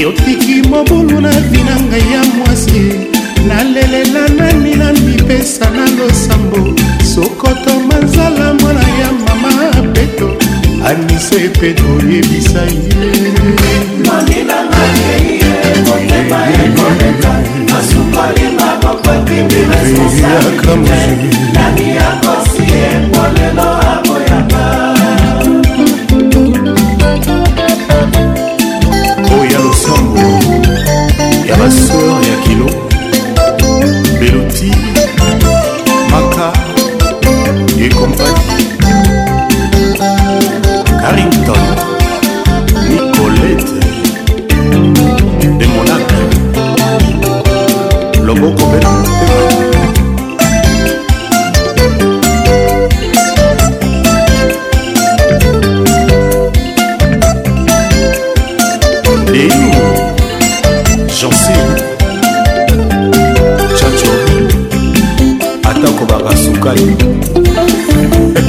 yotiki mobulu na vina ngai ya mwasi nalelela nani na mipesa na losambo sokoto manzala mwana ya mama peto anise peto oyebisa ye nani yakosi ye molelo soeur, il y kilo.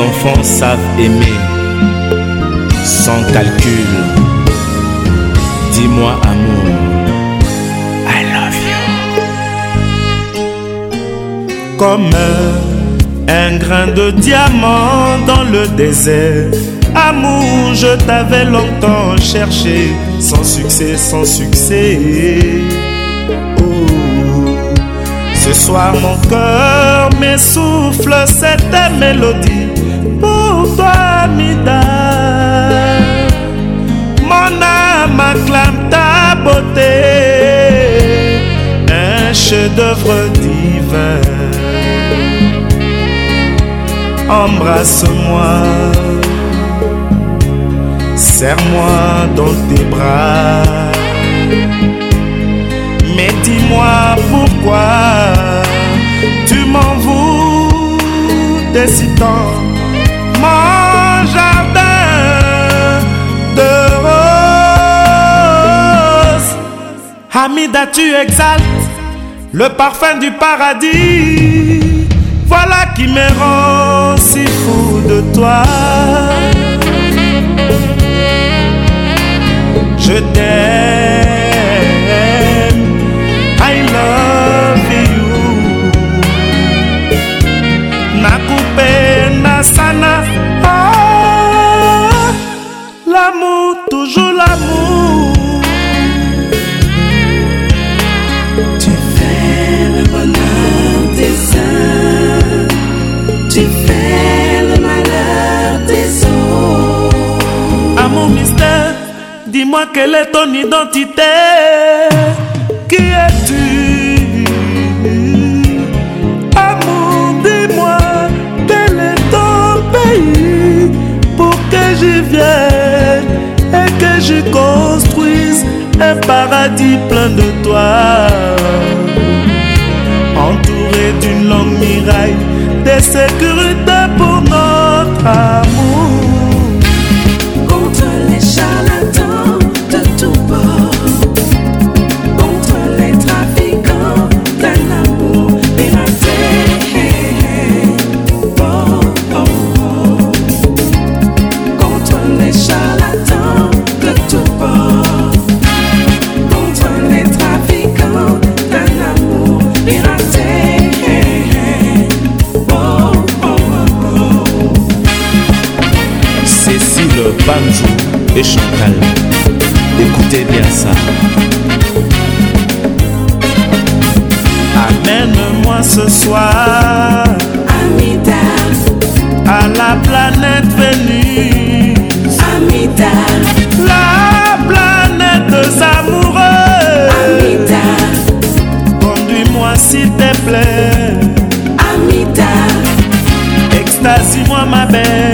enfants savent aimer sans calcul. Dis-moi amour, I love you. Comme un grain de diamant dans le désert. Amour, je t'avais longtemps cherché, sans succès, sans succès. Oh. Ce soir, mon cœur m'essouffle cette mélodie M'acclame ta beauté, un chef-d'œuvre divin. Embrasse-moi, serre-moi dans tes bras. Mais dis-moi pourquoi tu m'en des si Hamida, tu exaltes le parfum du paradis. Voilà qui me rend si fou de toi. Je t'aime. I love you. Dis-moi quelle est ton identité Qui es-tu Amour, dis-moi quel est ton pays Pour que j'y vienne et que je construise un paradis plein de toi Entouré d'une longue miraille, des sécurités pour notre âme et Chantal. Écoutez bien ça. Amène-moi ce soir, Amita, à la planète Vénus. Amita, la planète amoureuse, amoureux. conduis-moi s'il te plaît. Amita, extasie-moi ma belle.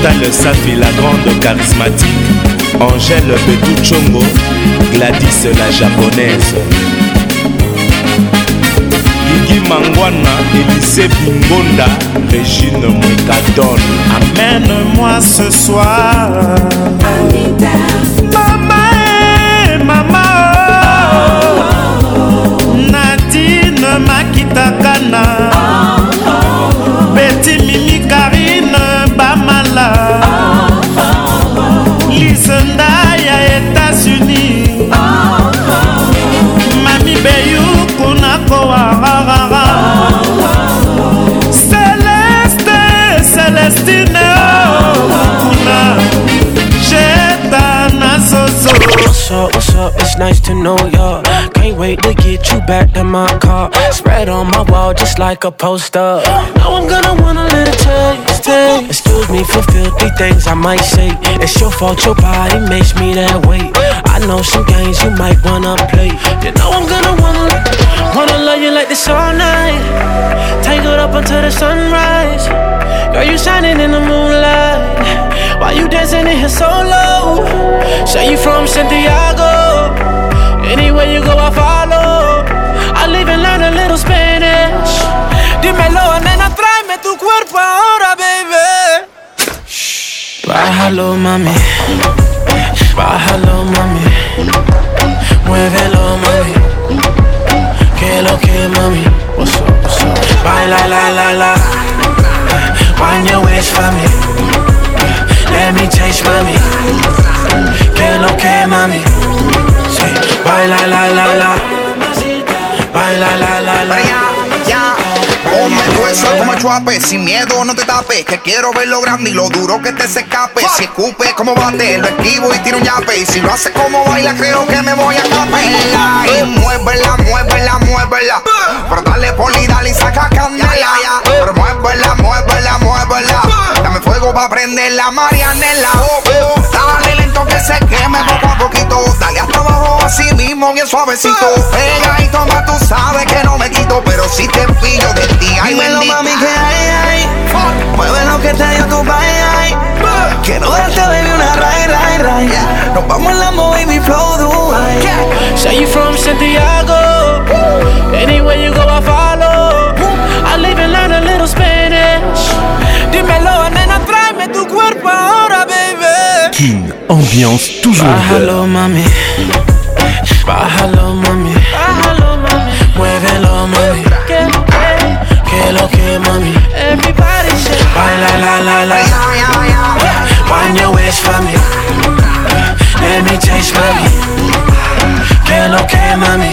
Chantal Safi, la grande charismatique, Angèle Betuchongo, Gladys la japonaise. Guigui Mangwana, Élysée Bingonda, Régine Moukaton. Amène-moi ce soir. Anita. Maman, maman. Oh, oh, oh. Nadine Makitakana. Petit Mimi Karine. what's up? It's nice to know ya. Can't wait to get you back in my car. Spread on my wall just like a poster. Now I'm gonna want a little taste. Excuse me for filthy things I might say. It's your fault your body makes me that way. I know some games you might wanna play. You know I'm gonna wanna, wanna love you like this all night. Tangled up until the sunrise. Girl, you shining in the moonlight. Why you dancing in here solo? Say you from Santiago. Anywhere you go, I follow. I live and learn a little Spanish. Dímelo, nena, tráeme tu cuerpo ahora, baby. Bájalo, mami. Bájalo, mami. Muévelo, mami. Que lo que, mami. What's up, what's up? Baila, la, la, la. Wind your waist for me. Let me taste, mami. Que lo que, mami. Sí. Baila, la, la, la. Baila, la, la, la. Como como el chuape, sin miedo, no te tapes. Que quiero ver lo grande y lo duro que te se escape. Si escupe, como bate, lo esquivo y tiro un yape. Y si lo hace como baila, creo que me voy a capela. Y muévela, muévela, muévela. Pero dale poli, dale y saca candela. Pero muévela, muévela, muévela. Dame fuego pa' prender la marianela. Dale lento que se queme poco a poquito. Dale hasta abajo así mismo, bien suavecito. Pega y toma, tú sabes que no me quito. Pero si te pillo de ti ay, Dímelo, mami, que hay, hay Mueve lo que te dio tu país, ay. Quiero darte, baby, una ray, ray, ray. Nos vamos en la mi flow, Dubai. Say you from Santiago. Anywhere you go, I follow. I live and learn a little Spanish. Dímelo, nena, tráeme tu cuerpo ahora, baby. King, ambiance toujours. Bájalo, mami. Bájalo, mami. Bájalo, mami. Muévelo, mami. girl, okay, mami. Everybody say, Wine, la, la, la, la. Wine your waist for me. Let me taste, for me. mommy. Girl, okay, mommy.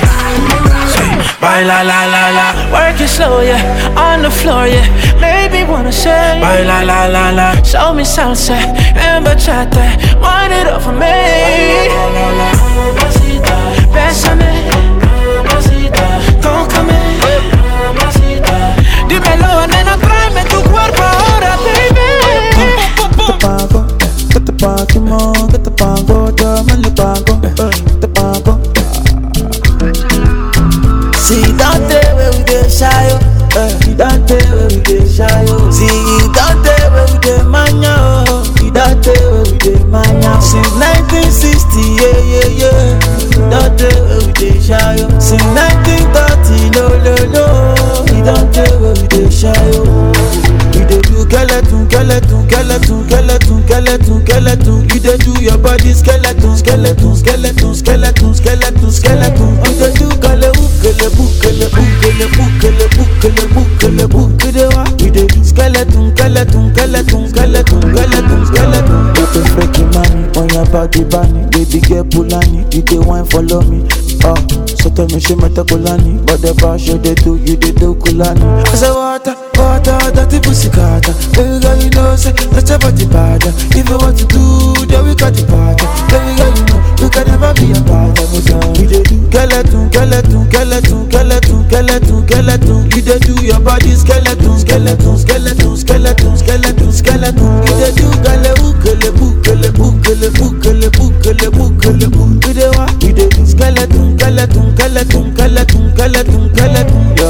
Bye la la la la Work it slow, yeah On the floor, yeah Maybe wanna say Bye la la la la Show me salsa And bachata wine it up for me La la la, Besame Tócame Dímelo, nena, tráeme tu cuerpo ahora, baby. ¿Qué te pago? ¿Qué te pago? ¿Qué te pago? skeleton, skeleton, skeleton, skeleton, skeleton, skeleton. You dey do your body skeleton, skeleton, skeleton, skeleton, skeleton, skeleton. You dey do kalebu, kalebu, kalebu, kalebu, kalebu, kalebu, kalebu. You dey wa, you dey do skeleton, skeleton, skeleton, skeleton, skeleton, skeleton. You dey freaky man on your body, bunny. Baby girl, pull on it. You dey wine, follow me. Oh, ah, so tell me she meta kulani But the bash you they do, you they do kulani I say water, water, dirty pussy kata Baby girl you know say, that's a body bada If you want to do, then we got the party Baby girl you know, you can never be a part of us We they do, skeleton, skeleton, skeleton, skeleton, skeleton, skeleton You they do your body skeleton, skeleton, skeleton, skeleton, skeleton, skeleton You they do galeu, kelebu, kelebu, kelebu, kelebu, kelebu, kelebu, kelebu You they want, you they do skeleton tunkele tunkele tunkele tunkele tunkele tunkele.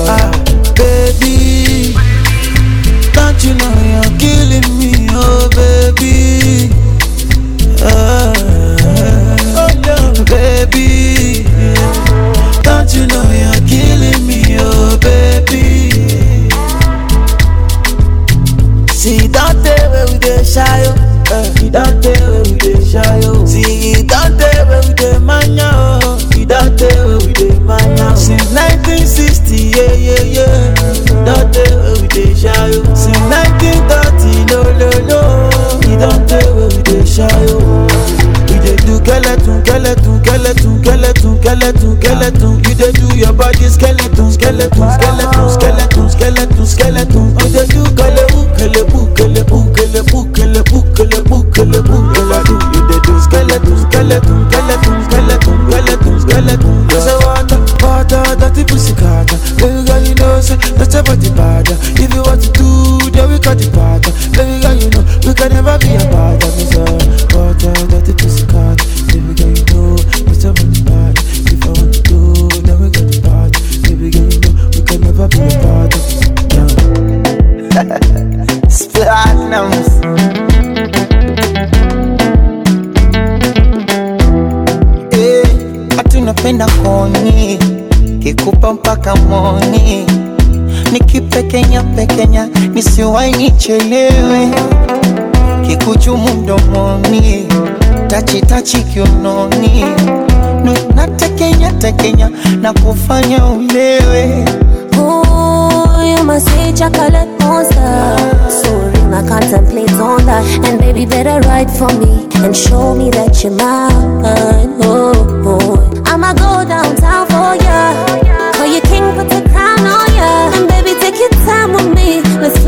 Yeah, baby, can't you know? don't we dey yo. Since 1930, no, no, no. don't we dey yo. We dey do You dey do your You dey do You dey do say water, water, pussy, know say that's your body. misi waini chelewe, kikuchumu mdomoni, tachi tachi natekenya tekenya na kufanya ulewe. you must say chocolate monster. Sorry, I contemplate on that. And baby, better write for me and show me that you're mine. Oh, boy. I'ma go down.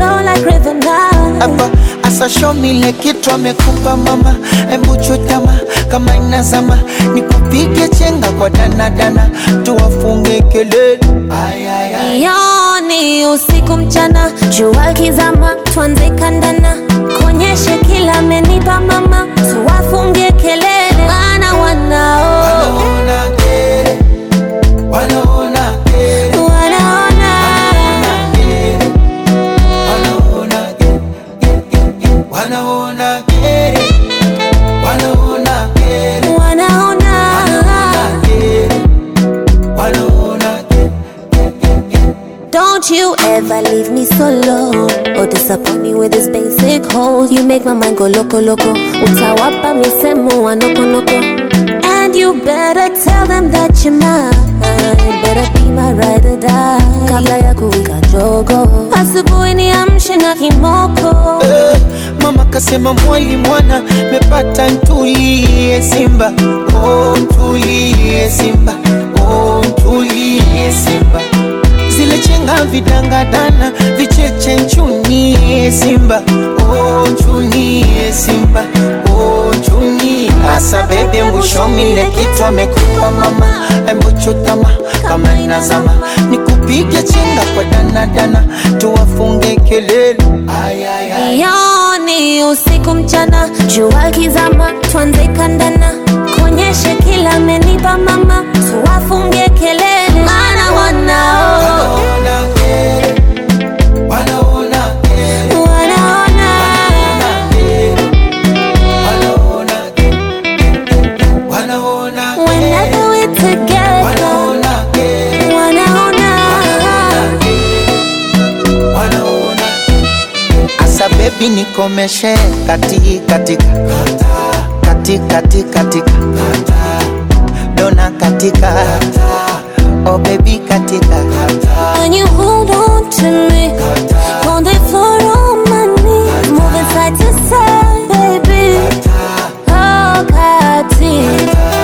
flow like rhythm now. asa show me ile kitu amekupa mama, Embu chutama kama inazama, nikupige chenga kwa dana dana tuwafunge kelele yoni usiku mchana, jua kizama, tuanze kandana, konyeshe kila menipa mama, tuwafunge kelele, maana wanao wanaona kere, wanaona you ever leave me so low or oh, disappoint me with this basic hole. You make my mind go loco loco, utawapa misemo wa noko noko. And you better tell them that you're mine, better be my ride or die. Kabla ya kuwika jogo, asubuhi niamshe na kimoko. mama kasema mwali mwana, mepata ntulie Simba, oh ntulie Simba, oh ntulie Simba zile chenga vidangadana vicheche nchuni eh, Simba oh, nchuni eh, Simba oh, nchuni asa bebe mbushomile kitu amekupa mama embuchutama kama inazama nikupige chenga kwa danadana tuwafunge kelele ni usiku mchana jua kizama twanze kandana konyeshe kila amenipa mama tuwafunge kelele mana wanao nikomeshe kati katika kati kati katika dona katika oh baby katika when you hold on to me on the floor on my knee moving side to side baby oh katika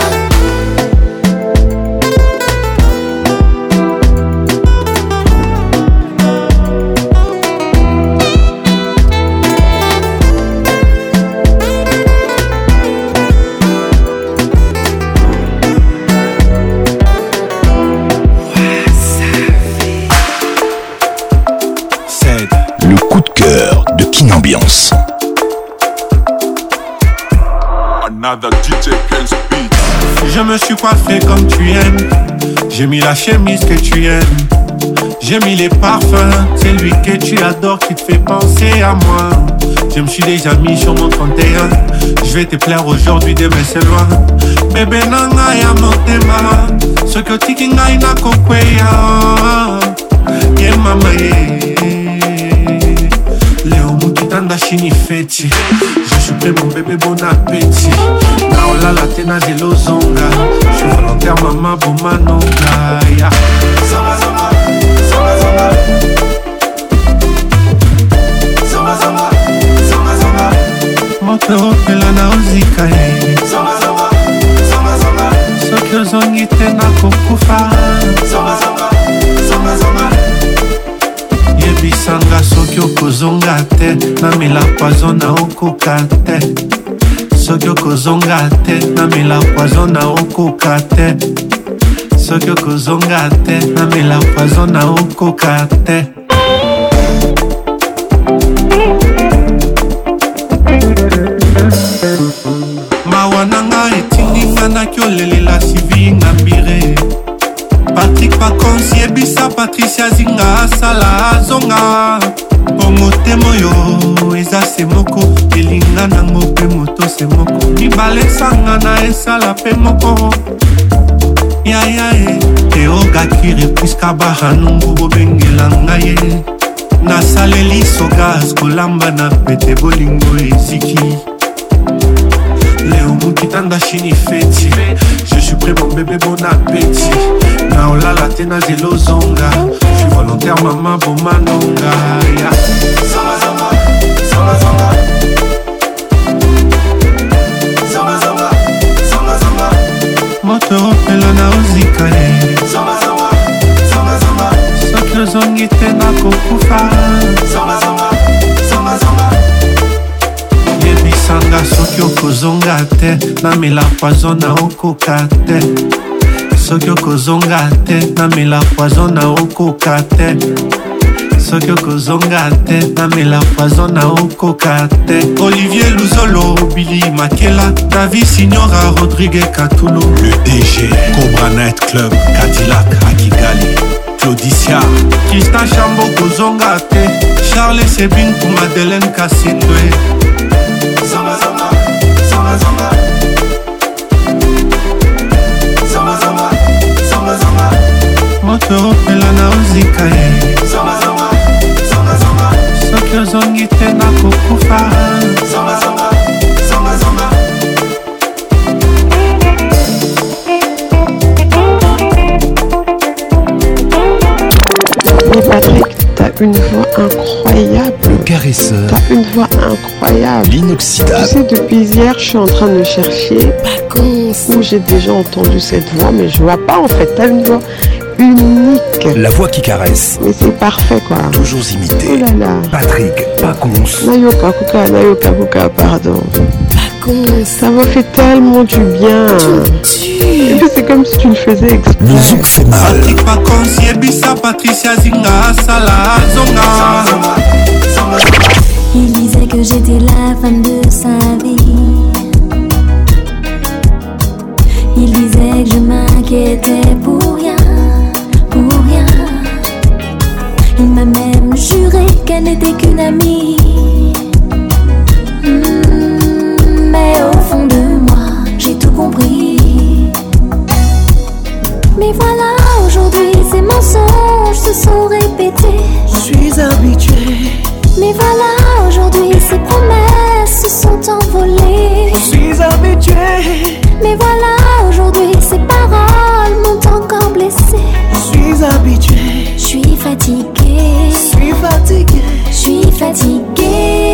Ambiance. Je me suis coiffé comme tu aimes. J'ai mis la chemise que tu aimes. J'ai mis les parfums. C'est lui que tu adores qui te fait penser à moi. Je me suis déjà mis sur mon 31. Je vais te plaire aujourd'hui, demain c'est loin. Bébé ya Ce que tu kinga ina kokweya. banda shini feti zashupe mobebe bon apeti naolala te nazela ozonga je volontaire mama bomanonga ya moto opela na ozika ye soki ozongi te nakokufa oyebisanga soki okozonga te namela poizo na okoka te soki okozonga te namela poizo na okoka te soki okozonga te namela poizo na okoka te balesanga na esala mpe moko yaya e eogakire priska bahanungu bobengela ngai ye nasaleli sogas kolamba na pete bolingo eziki leo mokitanda chini feti je suis prêt mon bébé bon appétit na olala te nazela ozonga je suis volontaire mama bomanonga yeah. zonga, zonga, zonga, zonga. toropela na ozikale soki ozongi te nakokufa yebisanga soki okozonga te namela poizo na okoka te soki okozonga te namela poizo na okoka te soki okozonga te namela poison na okoka te olivier luzolo bili makela davi signora rodrigue katulu le dg cobra night club cadilac akigali claudicia kristan chambo kozonga te charles sebinku madeleine kasindwe zangazanga zangazanga moto opela na ozika ye Patrick, t'as une voix incroyable. Le caresseur. T'as une voix incroyable. L'inoxydable. Tu sais, depuis hier, je suis en train de chercher où j'ai déjà entendu cette voix, mais je vois pas en fait. T'as une voix une la voix qui caresse. Mais c'est parfait quoi. Toujours imité. Oh là là. Patrick Pacons. Nayoka Kuka, Nayoka Kuka, pardon. Pacons. Ça m'a fait tellement du bien. c'est comme si tu le faisais exprès. Le zouk fait mal. Patrick Pacons, Patricia Zinga, Zonga. Il disait que j'étais la femme de sa vie. Il disait que je m'inquiétais pour n'était qu'une amie. Hmm, mais au fond de moi, j'ai tout compris. Mais voilà, aujourd'hui, ces mensonges se sont répétés. Je suis habituée. Mais voilà, aujourd'hui, ces promesses se sont envolées. Je suis habituée. Mais voilà, aujourd'hui, ces paroles m'ont encore blessée. Je suis habituée. Je suis fatiguée. Je Suis fatiguée. Suis fatiguée.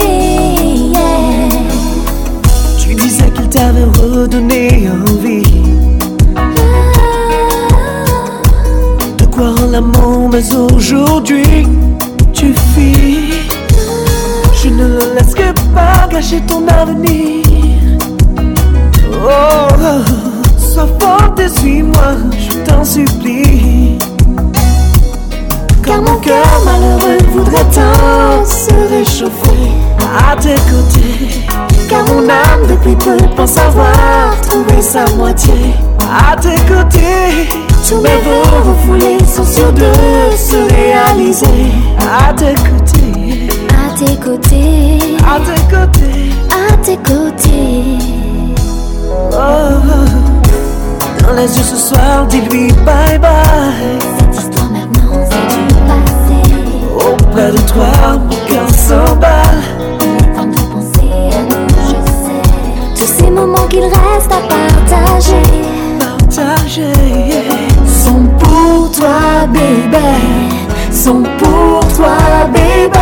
Tu disais qu'il t'avait redonné envie. Ah. De quoi en l'amour, mais aujourd'hui tu fuis. Ah. Je ne laisse que pas gâcher ton avenir. Oh, sois forte et suis-moi, je t'en supplie mon cœur malheureux voudrait tant se réchauffer à tes côtés. Car mon âme depuis peu pense avoir trouvé sa moitié à tes côtés. Tous mes vœux refoulés sont sûrs de se réaliser à tes côtés. À tes côtés. À tes côtés. À tes côtés. Oh, oh. dans les yeux ce soir, dis-lui bye bye près de toi, cœur s'emballe. Avant de penser à nous, je sais tous ces moments qu'il reste à partager. Partager, yeah. sont pour toi, bébé. Sont pour toi, bébé.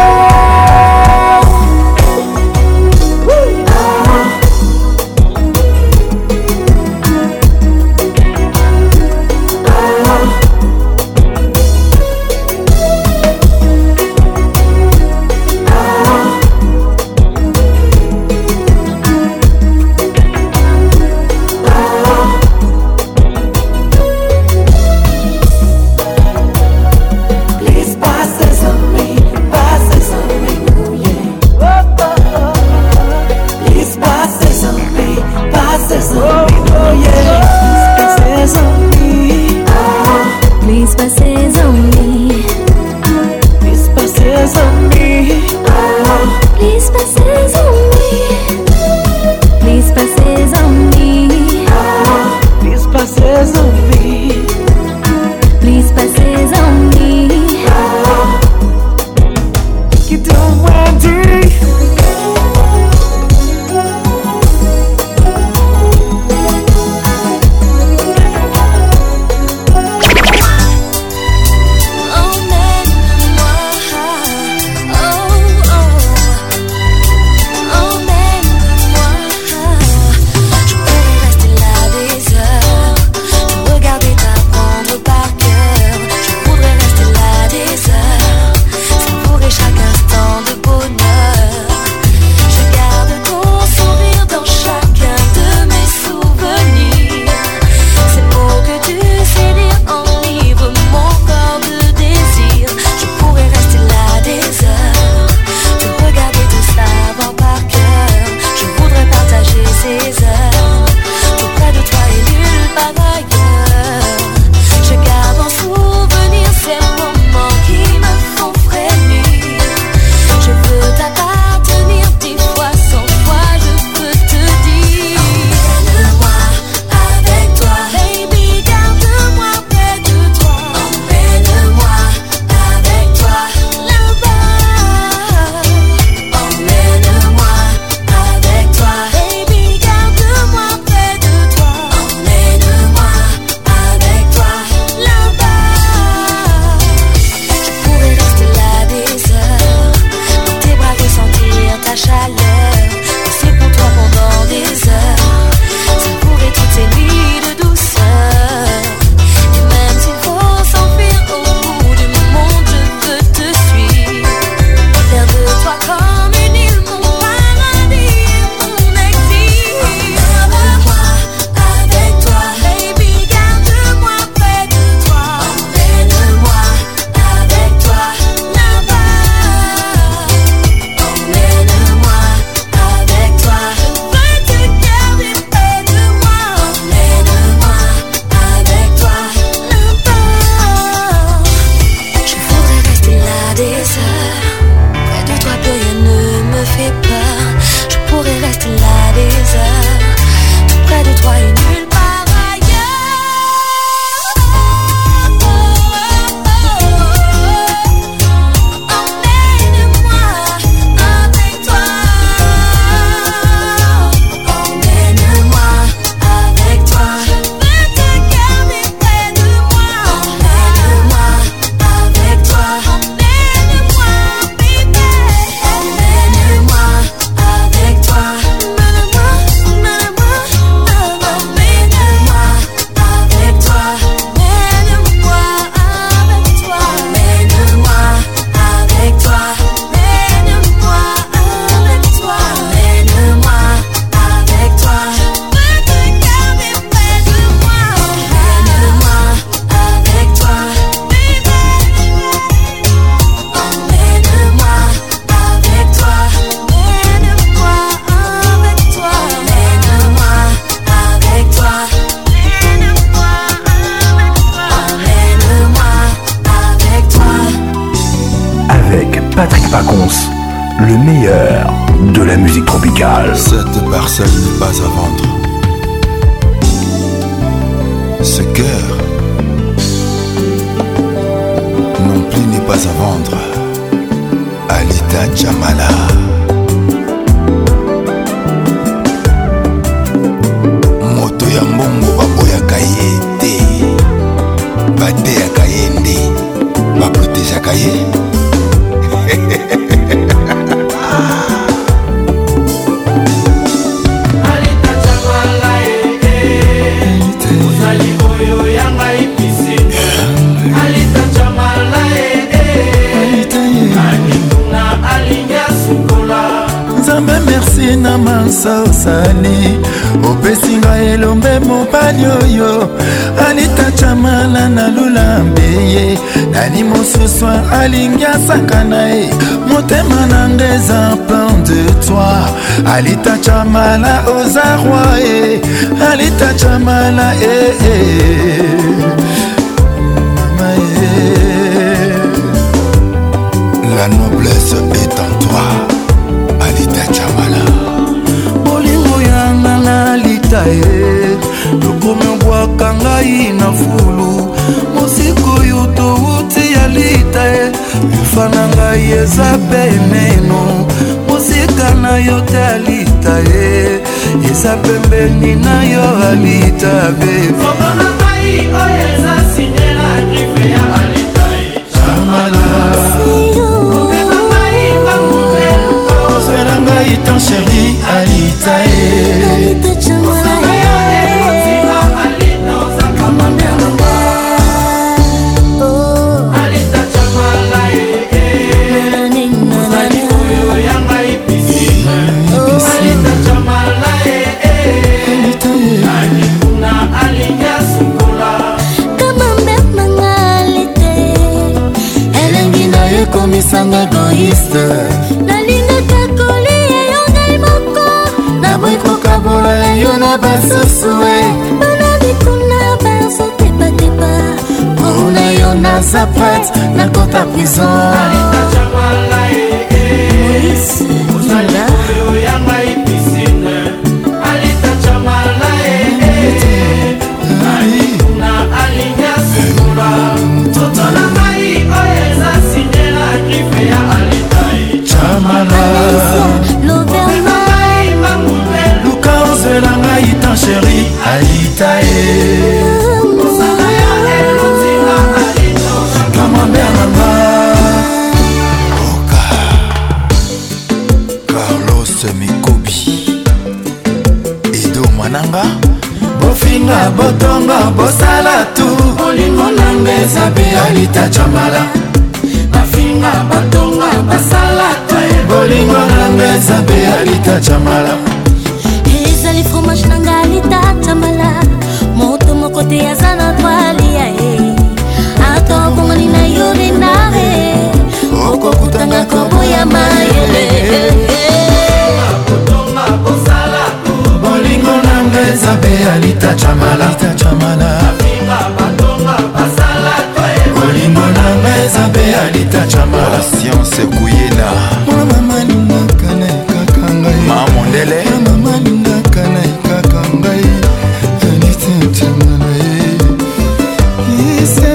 say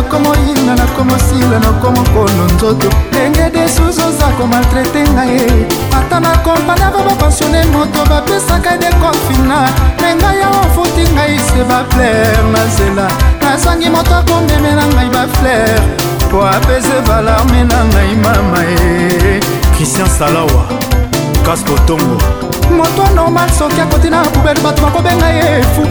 nakomoyina nakomosila nakomokono nzoto ndenge desusu oza komaltraite ngai ata na kompani ava bapensione moto bapesaka dekonfina me ngai aofuti ngai se baflere na nzela nazangi moto akombemela ngai baflere mpo apese balarme na ngai mama e kristian salawa kaskotongo moto normal soki akoti na pubele bato bakobenga ye efu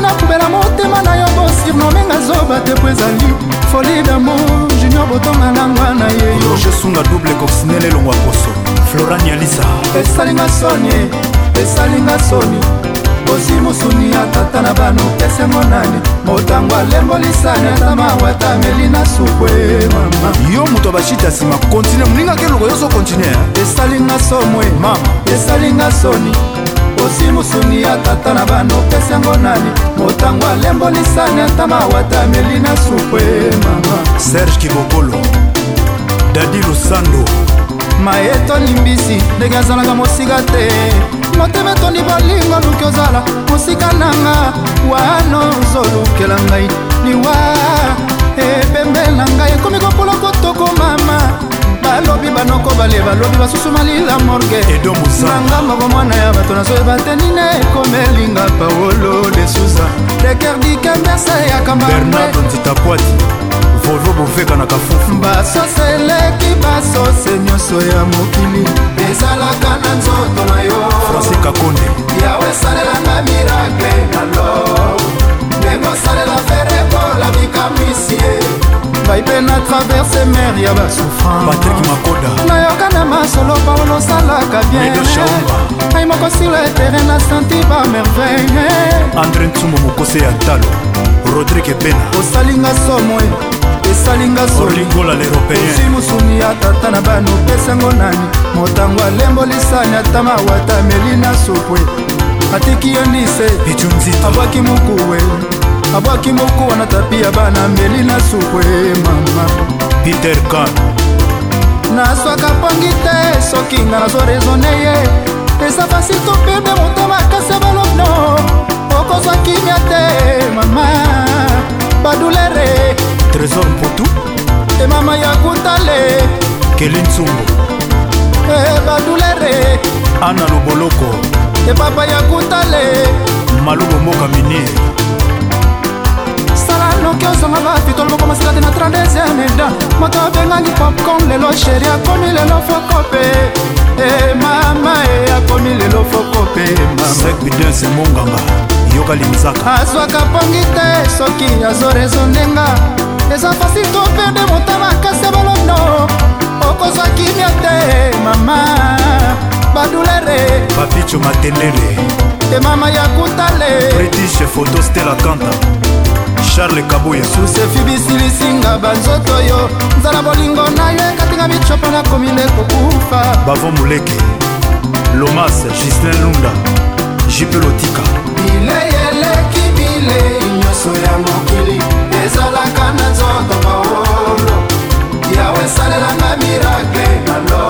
nakomi nakubela motema na yo bosirnomenga zoba te po ezali foli damo junior botonga nangwa na ye roger sunga double coxinele longwa poso florani alisa esalinga soni esalinga soni bosi mosuni ya tata na bano esengo nani motango alembolisani ata mawata ameli na sukwe mama yo moto abashita nsima kontinue molingaki eloko yo ozokontinue esalinga somwe mama esalinga soni bosi mosuni ya tata na bana opesi yango nani motango alembolisani ata mawata ameli na supe eh, mama serge kibokolo dadi losando mayetoni mbisi ndenge azalaka mosika te motema etondi bolingo luki ozala mosika nanga wana ozolukela ngai liwa ebembe eh, na ngai ekomi kopula kotoko mama balobi banoko bale balobi basusu malila morge nanga moko mwana ya bato nazoyeba te nini ekomelinga paolo de suza dekerdikembesa yakambabernardntitapwati vovo bofekanaka fufu basose eleki basose nyonso ya mokili ezalaka na nzoto na yo francis kakonde yawe esalelanga mirakle na lo ndenge osalela ferekola bikamwisie ngai mpe na traverse mer ya basouffrancepatrikmakoda nayoka na masolo paolo osalaka bien ai moko sur le terrain na santi bamerveille andré ntumo mokose ya talo rodrigue pena osalinga somo esalinga solimusuni ya tata na bano pesango nani motango alembolisani ata mawata meli na supwe atiki yo ndise abwaki mokuwe abwaki mokuwa na tapi ya bana meli na supwe mama peter kan naswaka pangi te soki nga nazwa rezone ye eza pasi topembe motema kasi ya balono okozwa kimia te mama badulere trésor mputu emama ya kutale keli nsumbu e badulere ana loboloko epapa ya kutale malubo moka miniri noki ozonga bafitolo bokomasika te na 32 eda moto abengaki popcorn lelo sheri akomi lelo fokope e eh, mama e akomi lelo fokope mamaidense monganga yoka linzaka azwaka pongi te soki azorezo ndenga eza fasi toperde motama kasi ya balondo okozwa kimia te mama badulere babicho matendele emama ya kutale british photostela kanta charles kabuya susefi bisilisinga banzoto yo nzala bolingo na yo ekatinga bicopo nakomi nde kokufa bavo moleke lomas gislin lunda jipe lotika bilei eleki bilei nyonso ya mokili ezalaka na nzoto baolo yawe esalelanga mirakle na lo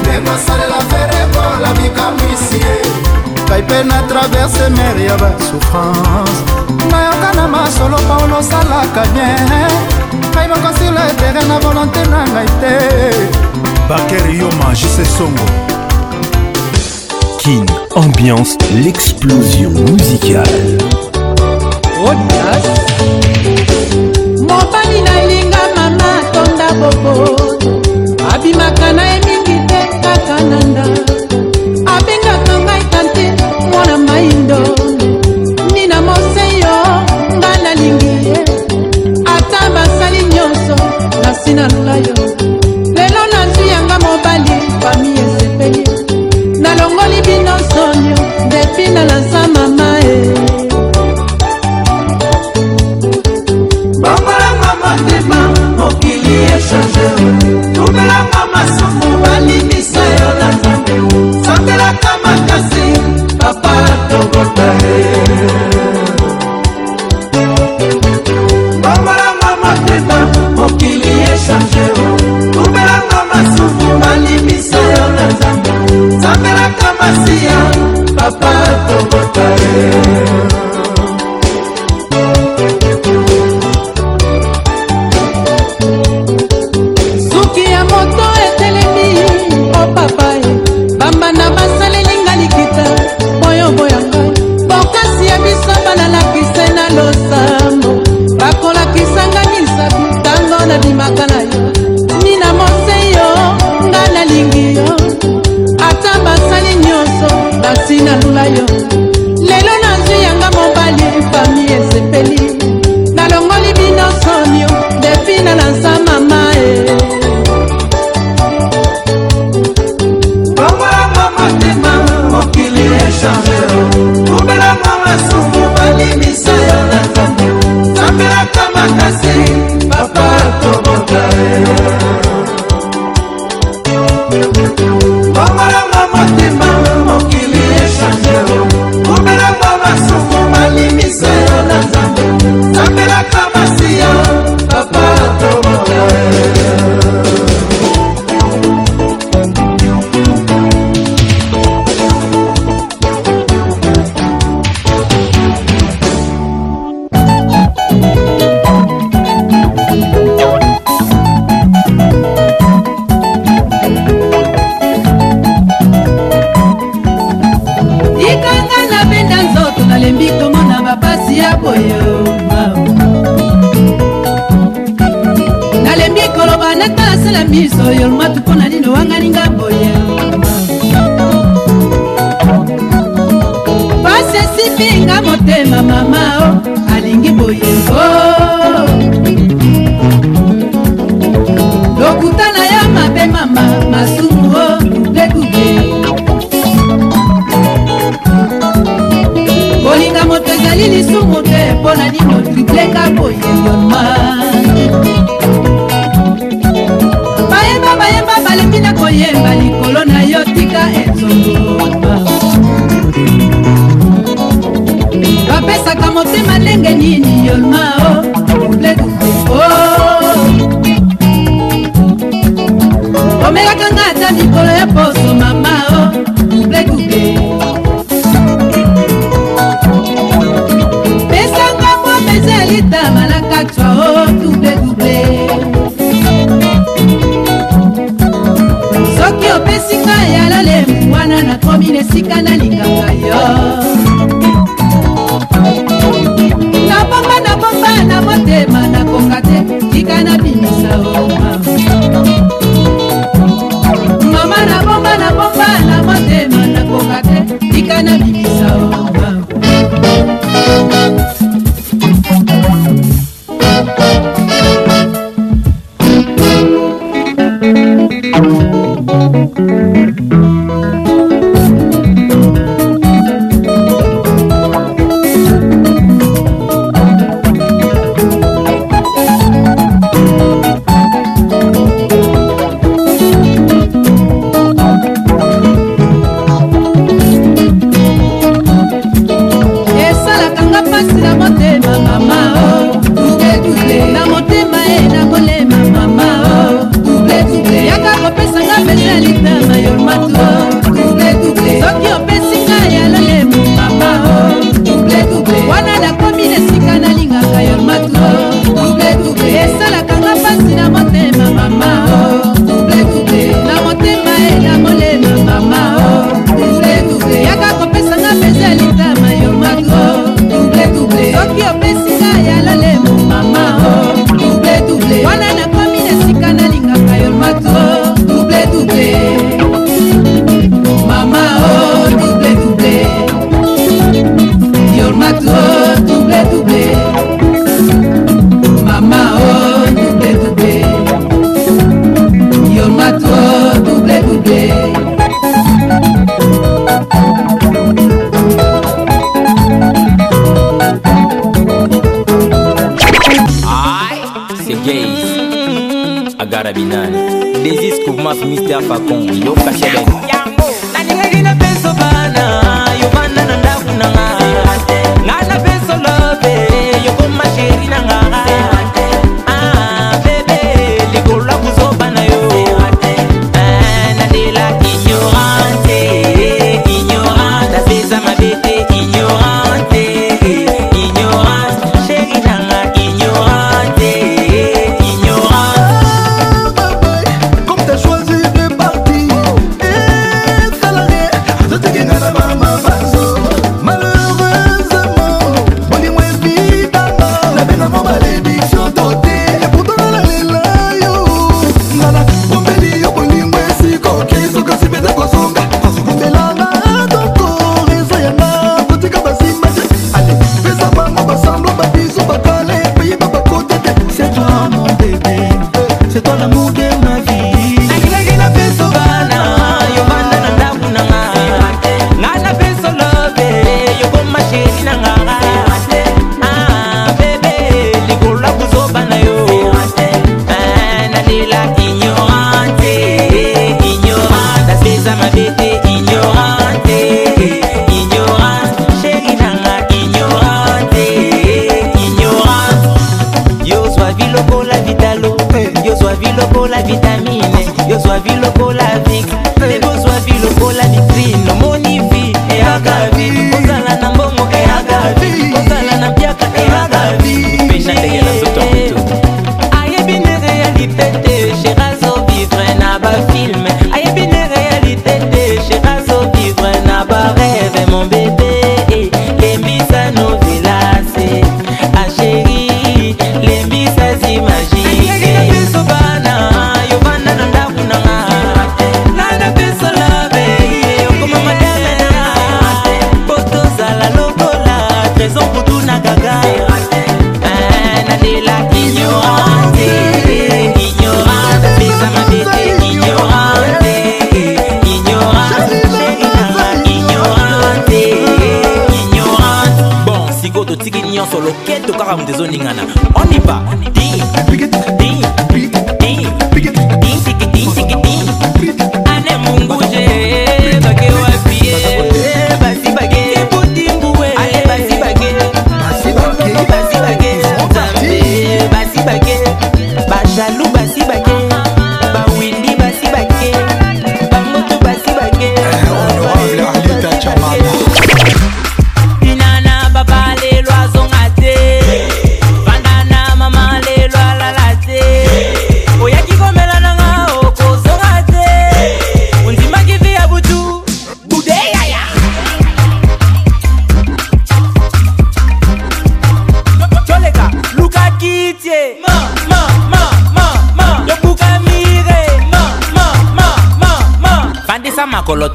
ndenge osalela ferebola mikamwisi ye ngai mpe na traverse mare ya basouffrance nayoka na masolo paolo osalaka bien ngai bakosila etere na volonté na ngai te bakeri yoma jise songo kin ambiance l'explosion musicale mobali nalinga mama atonda bobo abimaka na sin anular yo.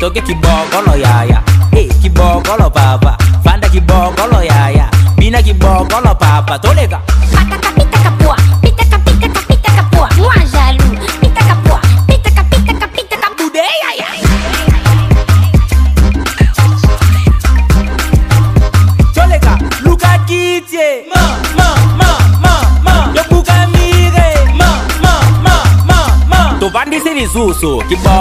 toke kiboko lo yaya eh kiboko lo papa fanda kiboko yaya bina kiboko papa tolega pataka pitaka tolega luka ma ma ma ma ma ma ma ma ma ma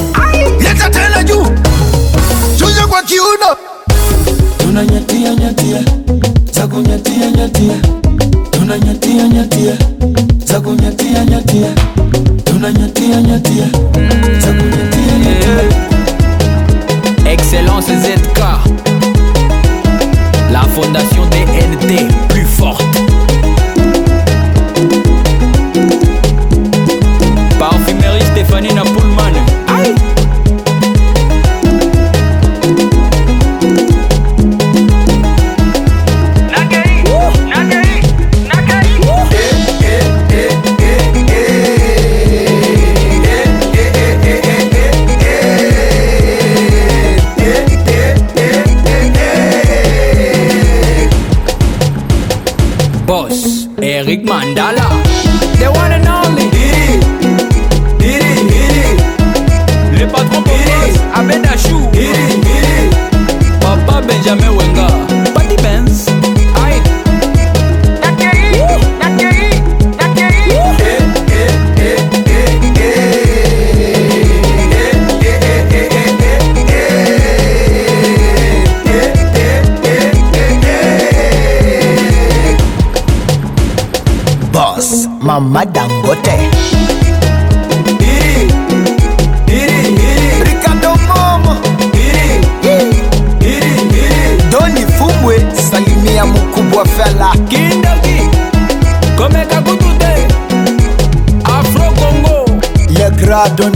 Excellence ZK La fondation DNT plus forte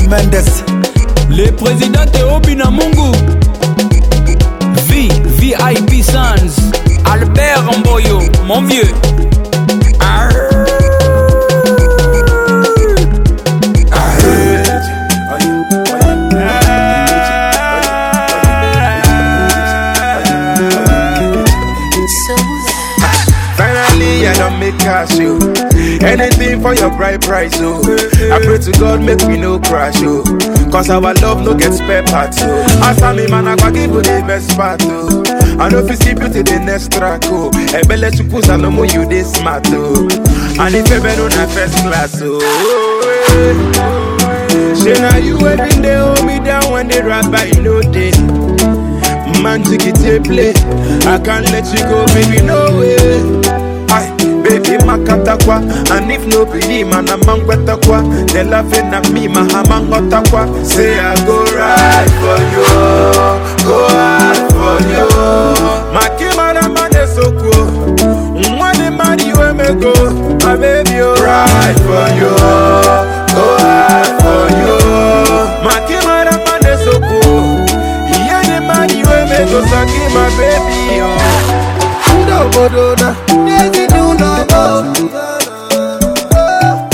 Mendes Le président Teobi Mungu V, VIP Sans Albert Mboyo, mon vieux Finally, I don't make cash, you. Anything for your bright price, oh. to God, make me no crash, oh. Cause our love no get spare parts, oh. As I'm in man, I can give you the best part, oh. I know if you see beauty, the next track, oh. Ebele chupus, I know more you this smart, oh. And if you better on first class, oh. Say now you waiting, they hold me down when they rap by you know they. Man, take it, play. I can't let you go, baby, no way baby makatakwa and if no believe man, a ama nkwetakwa the love na me ma ha ma nghọtakwa say i go ride for you go hard for you maka ịmara mane na-esokwu nwa dị mmadụ iwe mego ma baby oh. ride for you go hard for you maka ịmara mma na-esokwu ihe dị mmadụ iwe mego sọ gị baby oh. ndị obodo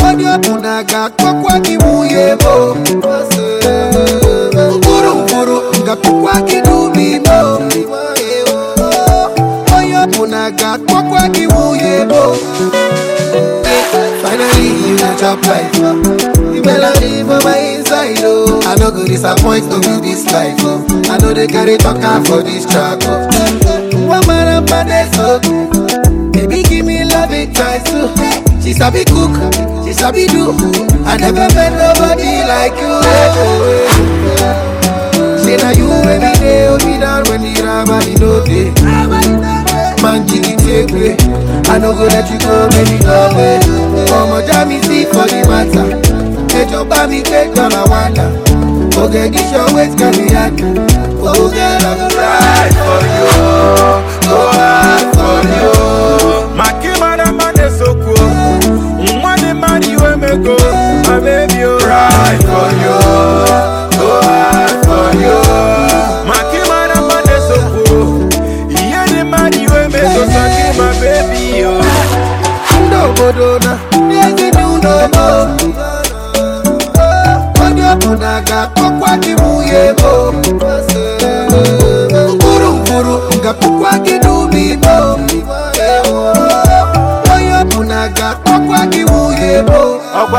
onye ọbụla ga-akpọkwa gị nwunye mo mkpụrụ mkpụrụ ga-akpọkwa gị n'ume ime onye ọbụla ga-akpọkwa gị nwunye mo Finally, you got your life. You melody for my inside, oh. I no go disappoint to be this life, oh. I know they carry talk for this track, oh. One man up and they so good times too. She sabi cook, she sabi do. I never met nobody like you. Say now you every day, hold me down when the rabbi no day. Man, jiggy take way. I no go let you go, baby, go away. Mama, jammy see for the matter. Hey, your bami, take on a wonder. Okay, get your waist, can be Oh, girl, I'm gonna ride for you. Go hard go, my baby, oh. you right for you, go hard for you. so my baby yo. Ndo bodona, niye no no.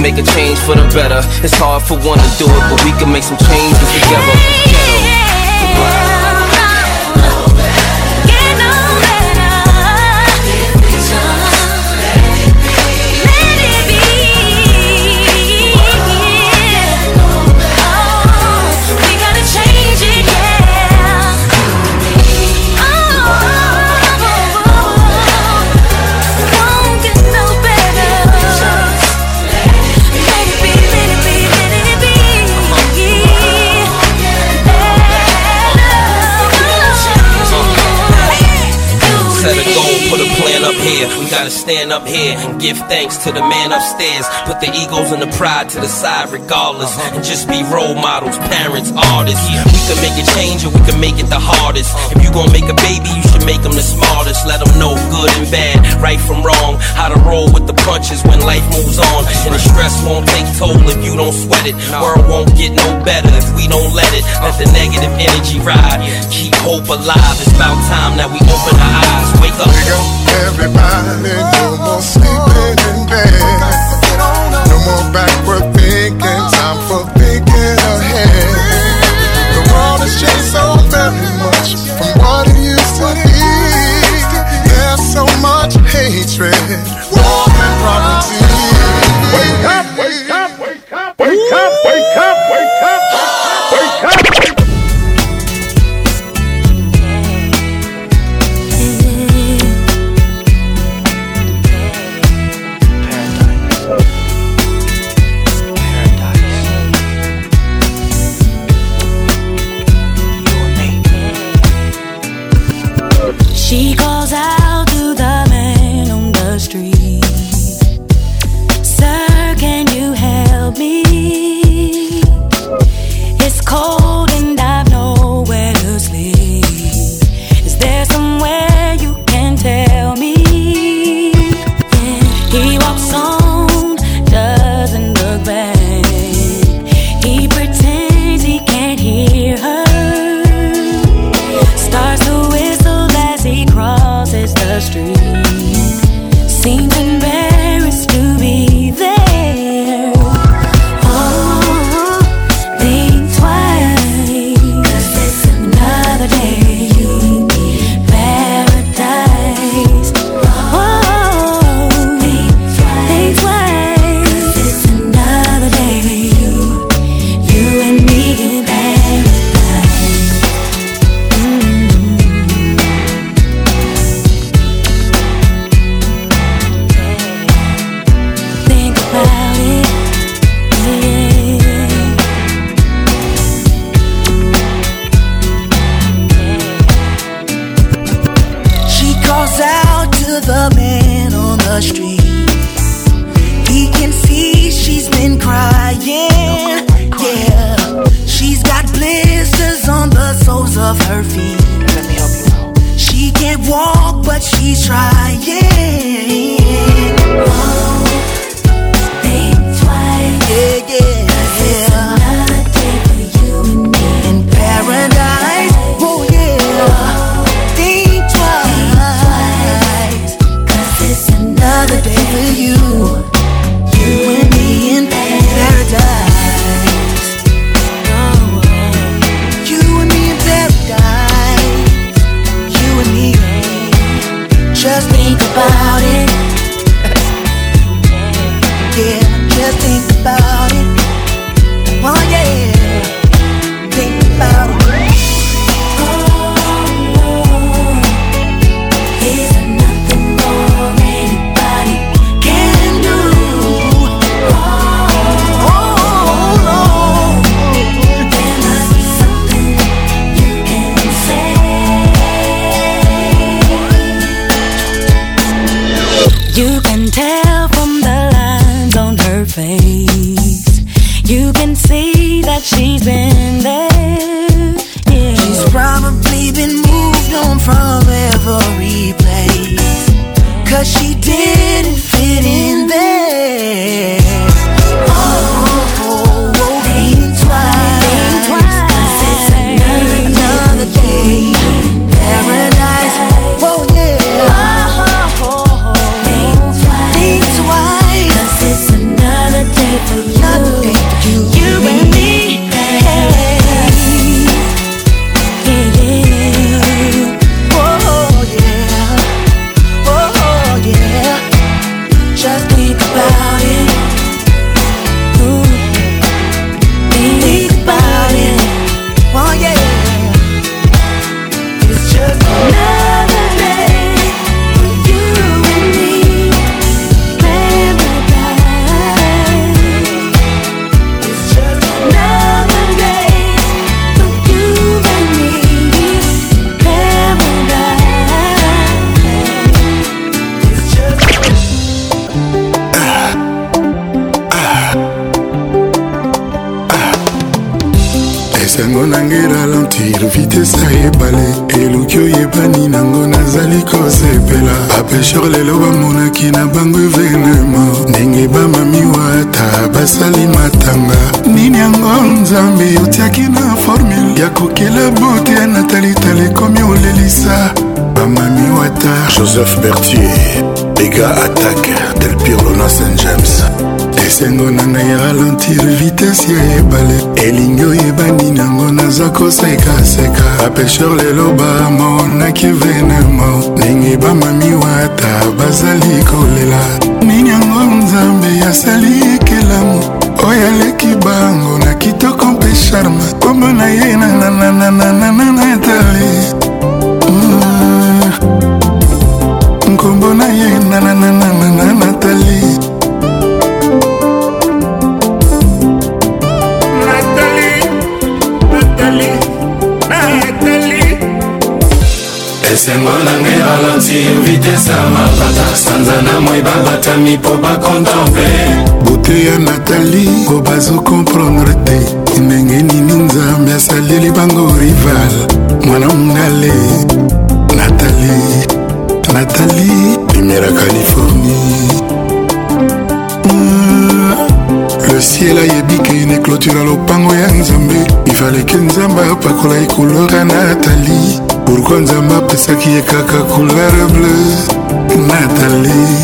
make a change for the better. It's hard for one to do it, but we can make some changes together. to stand up here and give thanks to the man upstairs. Put the egos and the pride to the side, regardless. And just be role models, parents, artists. We can make a change or we can make it the hardest. If you gonna make a baby, you should make them the smartest. Let them know good and bad, right from wrong. How to roll with the punches when life moves on. And the stress won't take toll if you don't sweat it. World won't get no better if we don't let it. Let the negative energy ride. Keep hope alive. It's about time that we open our eyes. esengo nanga ebalanti vitese ya mapata sanza na moi babatami mpo bakontemple bote ya natali po bazokomprendre te ndenge nini nzambe asaleli bango rival mwana mongale natali natali primera californie mm. le ciel ayebi kene clôtura lopango ya nzambe ivale ke nzambe apakola ekolora natali pourkua nzambe apesaki ye kaka couleur bleu natalie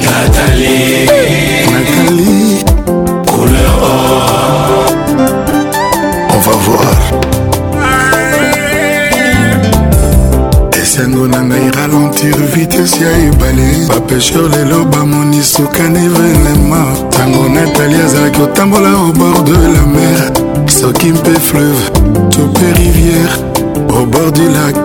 natalie natalie couleur or on va voir esengo na ngai ralentir vitese ya ebale bapesher lelo bamoni sokani venema ntango natalie azalaki kotambola au bord de la mer soki mpe fleuve to mpe rivière au bord du lac.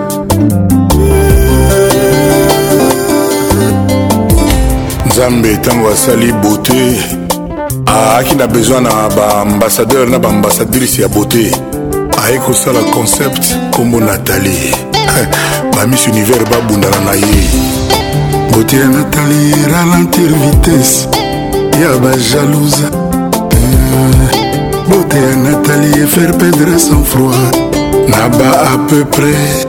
nzambe ntango asali beauté aaki na besoin na baambasadeur na baambasadrise ya beauté aye kosala concept nkombo natali bamiss univers babundana na ye beauté ya natali ralentir vitesse ya bajalousa eh, beauté ya natali efaire perdre sans froid na ba à peu près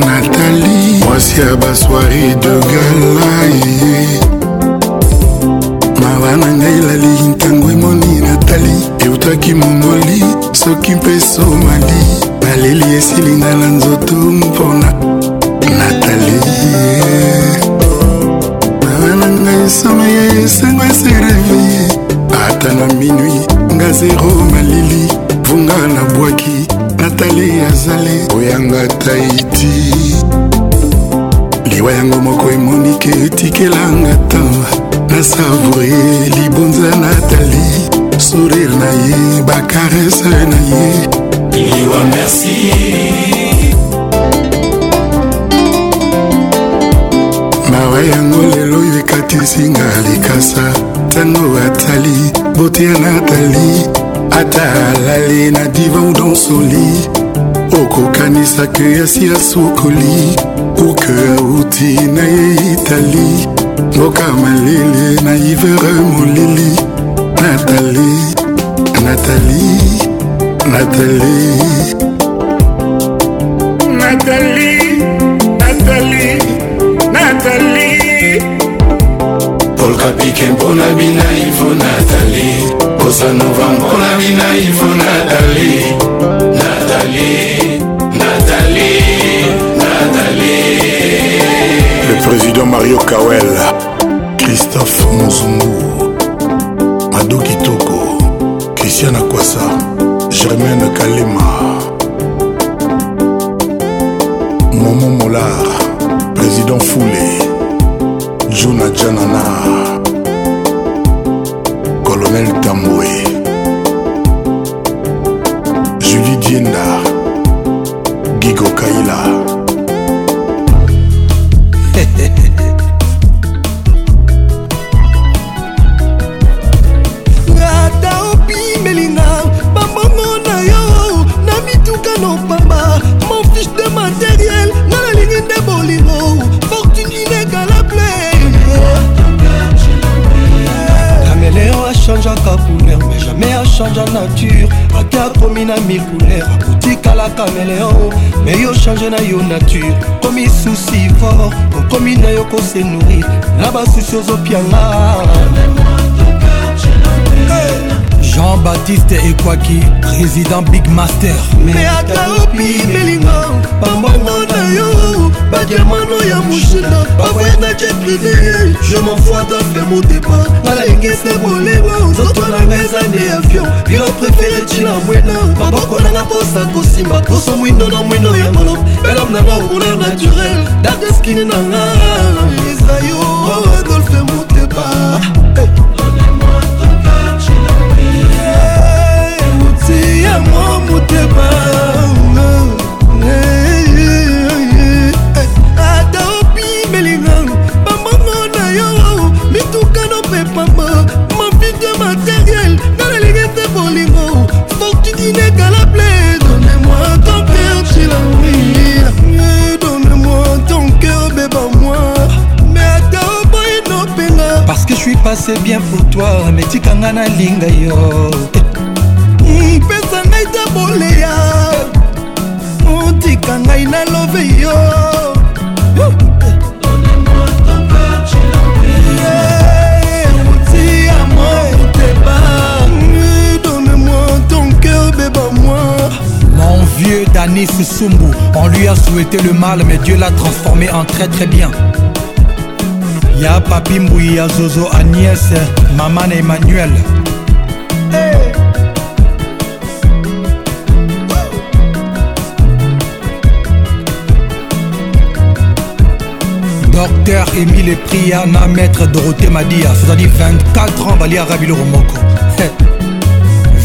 nathalie mwasi ya basoiri de galai mawa na ngai elali ntango emoni natali eutaki mongoli soki mpe somali naleli esilinga na nzoto mpona natali mawa na ngai someye esengo eserevie ata na minui nga zero malili funga nabwaki natali azali oyanga taiti liwa yango moko emonike etikelanga tan nasavoure libonza natali sourire na ye bakarese na ye liwa merci mawa yango lelo oyo ekatisinga likasa ntango atali botia natali ata alali na divan donsoli okokanisaka yasi asukoli kuke auti na ye itali mboka malele na ivere molili natali natali natali marke mpona bina ivo natali kosa nova mpona bina ivo natali natali natali natali le président mario kawel christophe mozungu mado kitoko christian akwasa germaine kalema momo molar président foulé juna janana Emmanuel Tamboué Julie Dienda Gigo Kaila change en nature akiakomi na micouleur otikala caméléon me yo change na yo nature okomi susi fort okomi na yo kose nourrir na basusi ozopianga jean-baptiste ekwaki président big master me ata opi melingo pambongo bagermano ya moshina bavoye na jeprinie je m'enfoi dapre mon débat nalengese boleba nzoto nanga eza nde avion bilo prefere ntina mwena maboko nanga mposa kosimba poso mwindo na mwindo ya molo elom nanga okuleur naturel dateskine nanga eza yo oh, adolfe moteba c'est bien pour toi mais tika nga nalinga yo mpesa mm, ngai ta boleya otika mm, ngai nalobe yo mm, Mon vieux Danis Soumbou, on lui a souhaité le mal, mais Dieu l'a transformé en très très bien. ya papi mbui ya zozo agnès mama na emmanuel hey. docteur émile pria na maître dorothé madia sozali 24 ans balia rabiloko moko hey.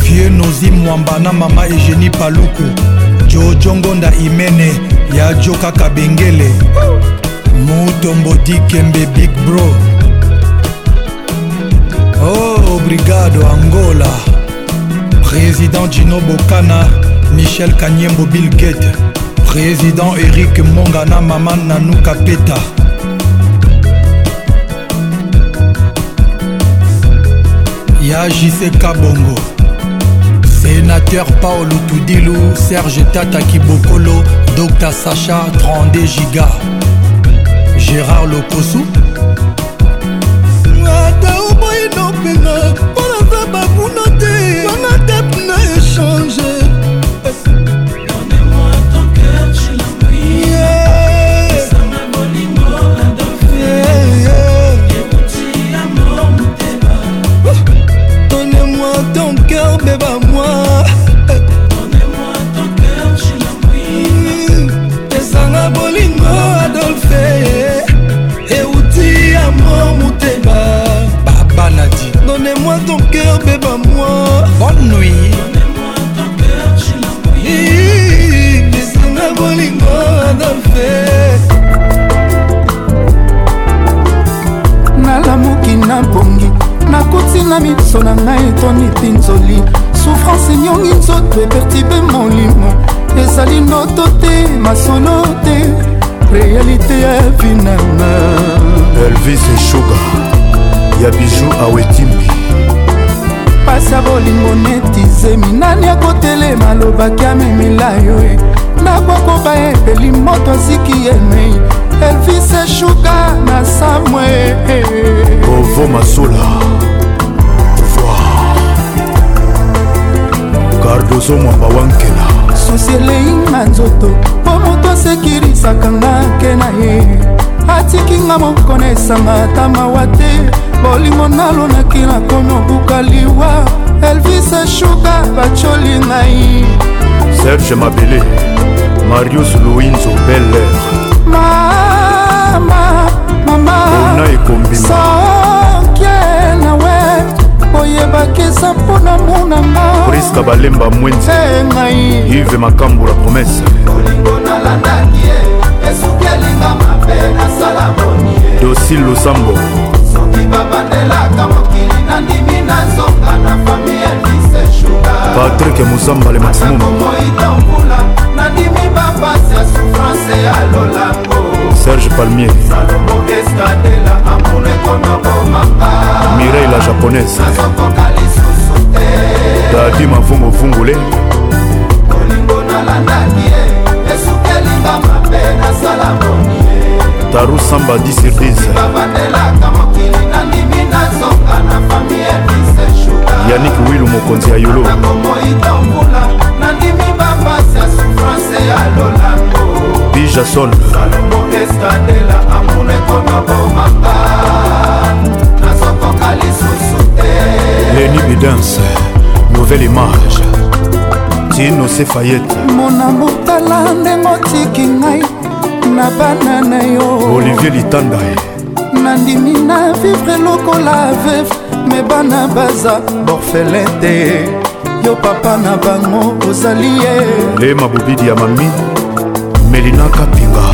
vieux nozi mwamba na mama egénie paluku jojongonda imene ya jo kaka bengele oh. mutombodi kembe big bro oh brigado angola président gino bokana michel kanyembo bill gate président erik mongana mama nanuka peta ya jise kabongo sénateur paolo tudilu serge tata kibokolo dr sacha 32 giga gérard lokosu ata oboyino mpenga mpo naza bamuna te wana dep na échange ntinga miso na ngai tonipi nzoli souffrance enyongi nzoto epertibe molimo ezali ndoto te masolo te réalité ya vinanga elvis eshuga ya biju awetimbi pasi ya bolingo netizemi nani akotelema alobaki amemila yo e nakokoba epeli moto aziki emei e. elvis eshuga na samwe ovo masula dozo mwamba wankela susi eleyinga nzoto mpo moto asekirisaka nga ke na ye atikinga mokona esanga ata mawa te bolingo nalonaki nakomi obuka liwa elvis eshuka bacoli ngai serge mabele marius louinzo beller mama mama ona ekombima boyebakesa mpona monangapriska balemba mwenzi ngai ive makambo la promese olingo nalandaki ye esuki elinga mabe nasala moni ye dosi losambo soki babandelaka mokili nandimi nazonga na fami elise shuga patrik musambale maximum abimi bapasi ya souffrance ya lolango serge palmier salomo estadela amour ekoma bomaka mirei la japonaise nazokoka lisusu te dadi mavunguvungule olingo nalandaki e esukelinga mabe nasala moni taru samba 10 sur 10 babandelaka mokili nandimi nazonga na fami ebise shuga yanik wilu mokonzi ya yolo nakomoitambula ya lolango bijason salomo eskandela amuna ekoma bomaka nazokoka lisusu te leni bidanse nouvelle image tino sefayete mona motala ndenge otiki ngai na bana na yo olivier litanda nandimi na vivre lokola veve me bana baza borfelin te yo papa na bango ozali ye le mabobidi ya mami melina kapinga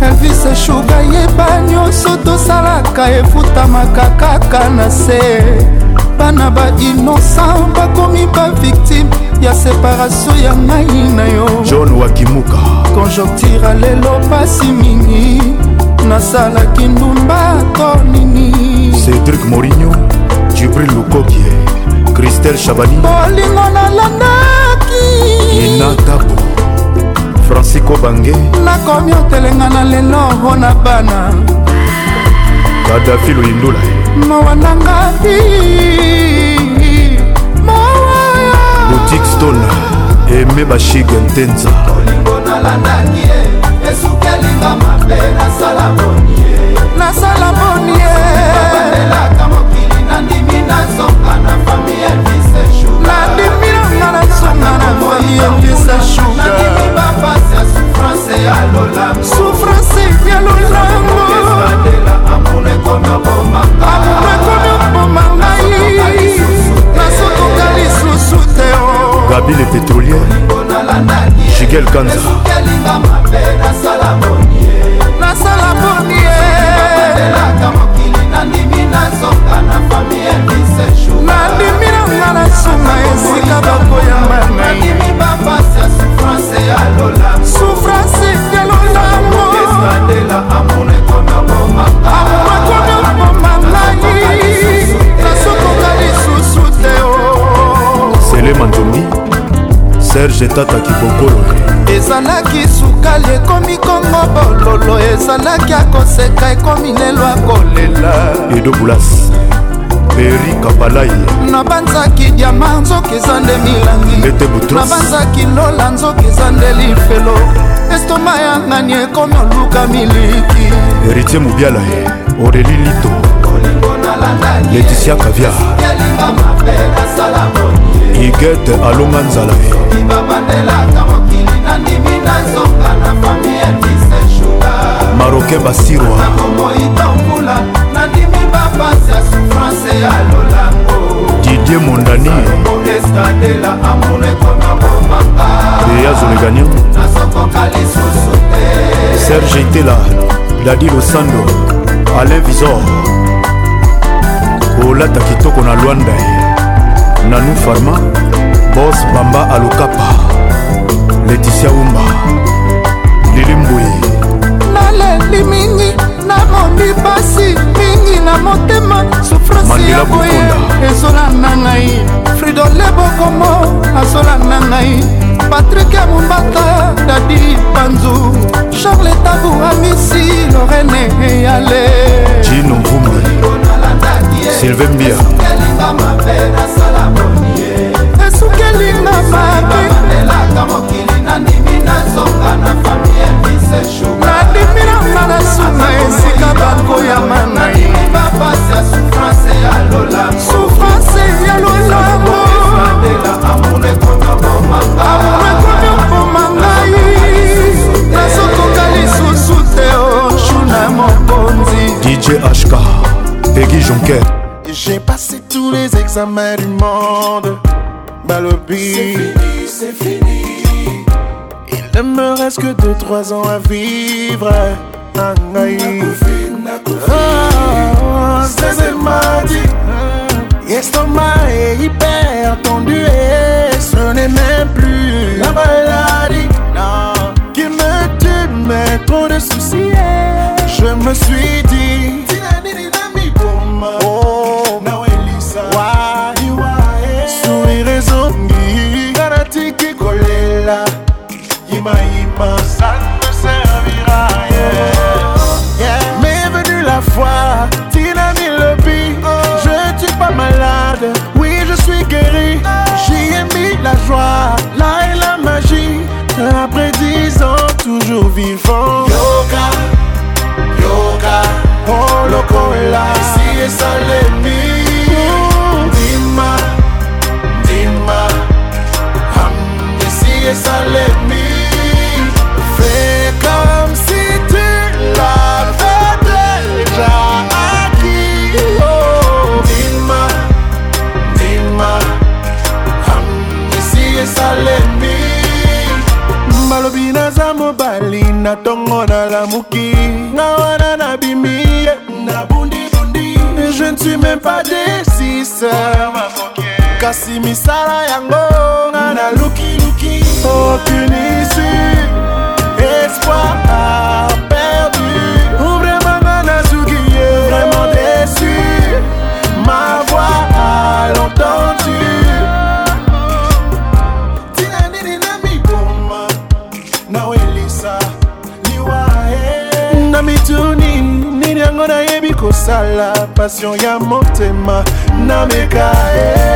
elvis eshuga yeba nyonso tosalaka efutamaka kaka na se bana bainocent bakomi bavictime ya separatio ya ngai na yo john wakimuka konjoktira lelo pasi mingi nasalaki ndumba to nini cedrik morinio jibril lukokie christel chabani bolingo nalandaki enatabo francisco bange nakomi otelenga na lelo mpo na bana kadafi loindula mowananga ti boutique stone eme bashige ntenza bolingo nalandaki e esukelinga mabe nasala bonie nasala bonie elaka mokili nandimi nasomba na fami elvise shuga nandimi nanga nasonga na fami elvise shuga nandimi bapasi ya souffrance ya lolango souffrance ya lolango esadela amuna ekomi obomanga amuna ekomi obomanga nasokoka lisusu te oh. gabi le pétrolier jigel kanza nasala bonie nandimi nazoka na fami elise jeta kibokolo ezalaki sukali ekomi kongo bololo ezalaki akoseka ekomi lelo akolela edobulas peri kabalai nabanzaki diama nzoki eza nde milangi nabanzaki lola nzoki eza nde lifelo estoma yangani ekomi oluka miliki heritier mobiala oreli lito leticia kavia yalinga mabe nasala igete alonga nzala ye marokain basirwa didie mondani eyazolegani serge itela dadi losando alain visor olata kitoko na lwanda ye nanou farma bos bamba alokapa leticia umba lilimbwe naleli mingi namoni pasi mingi na motema sufrasi ya boye ezolanda ngai fridole bokomo azolanda ngai patrik ya mombata dadi panzu charles tabu amisi lorene eyale jino mvumbe sylvain mbia esukelinga mapelaka mokili nandimi nazonga na fami ya bisechu nadimiranga na suna esika bakoyama na ye bapasi ya souffrance ya lolamo souffrance ya lolamo amour ekomi oboma ngai nazokoka lisusu te oshuna mokonzi dj hk pegi jonquete J'ai passé tous les examens du monde. Balobi, c'est fini, c'est fini. Il ne me reste que 2-3 ans à vivre. m'a ce ah, ah, c'est mardi. Ah, l'estomac est hyper tendu et ce n'est même plus la maladie qui me tue, mais trop de soucis. Je me suis dit. Il Yima Yima, ça ne me servira yeah. Mais venu la foi, mis le pire oh. Je suis pas malade, oui je suis guéri J'ai J'y ai mis la joie, là est la magie Après dix ans, toujours vivant Yoga, yoga, oh loco et ça esalemi fais comme si tu l'avais déjà acquis oh. Nima, Nima, amnesi esalemi balobi naza mobali na ntongo nalamuki nga wana nabimi ye nabundibundi je ne suis même pas desise kasi misala yango nga nalukiluki Aucune issue, espoir à perdu. Ouvre ma manasugie, vraiment déçu. Ma voix à l'entendue. na mituni nini yango nayebi kosala passion ya motema na meka e eh.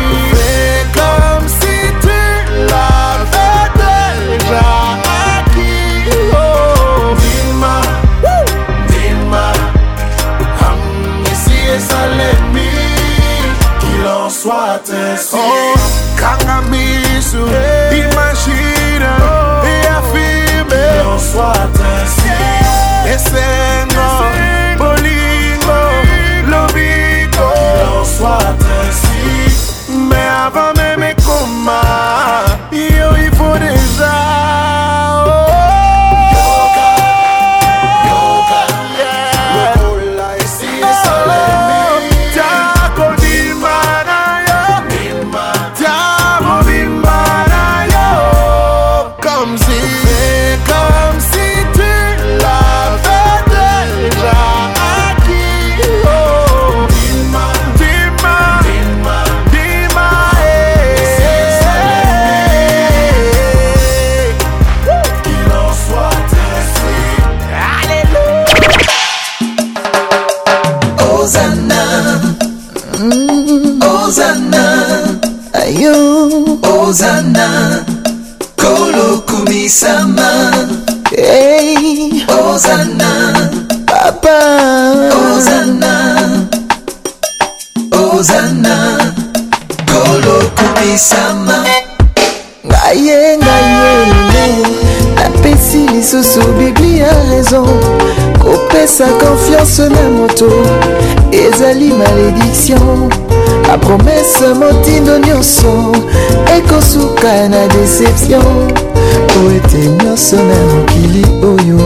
moto ezali malédiction bapromese motindo nyonso ekosuka na deception po ete nyonso na mokili oyo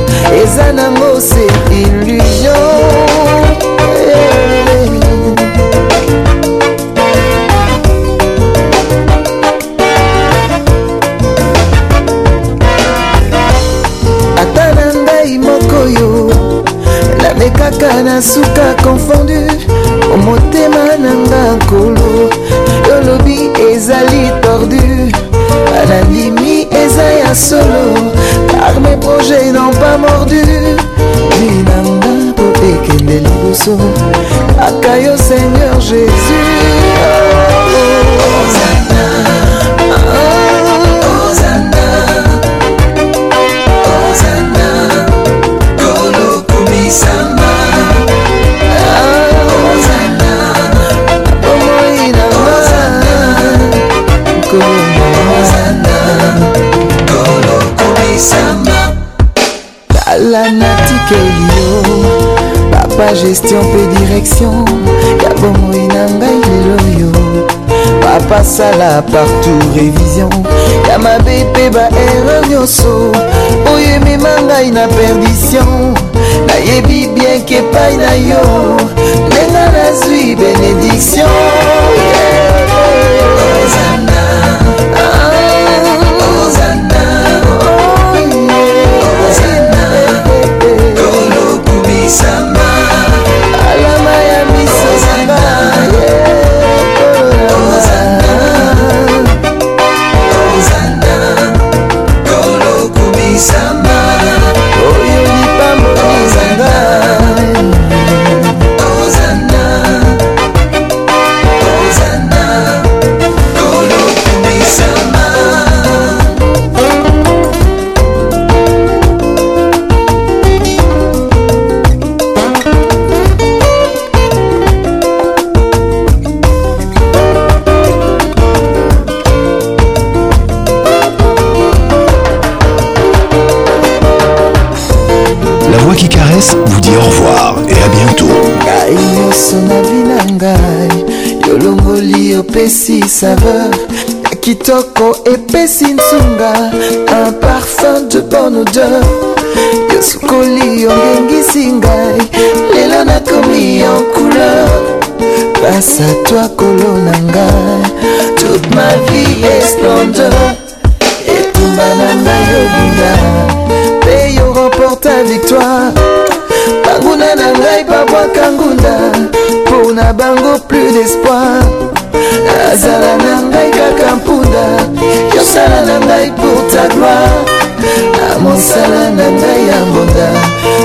eza nango se illusion nasuka confondu motema na nga nkolo yolobi ezali tordu banandimi eza ya solo par mes projets non pas mordu linanga po ekende liboso aka yo seigneur jésus gestion mpe direction ya bomoi na ngai lelo oyo papa sala partout révision ya mabe mpe baerreur nyonso oyo emema ngai na perdition nayebi bien ke epai na yo ndenga nazwi bénédiction yeah. Hosanna, ah. Hosanna, Hosanna, Kolokumisa. saveur kitoko et nsunga un parfum de bonne odeur yo sukoli Singai, les lelo en couleur passe à toi kolo toute ma vie est esplendeur Et na ngai obinga mpe yo victoire banguna na ngai babwaka ngunda na bango plus d'espoir azala na ngai kaka mpunda yosala na ngai pour ta gloire na mosala na ngai ya mbonda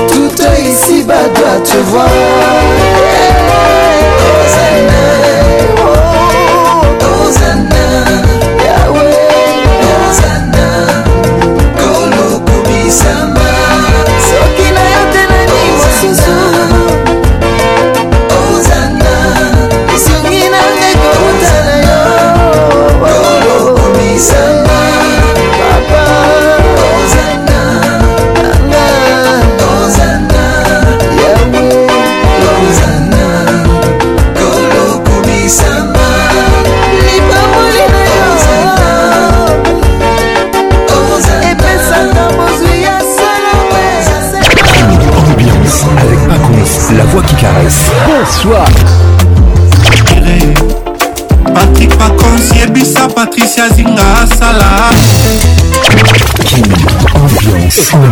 tout ici badoit te voir yeah,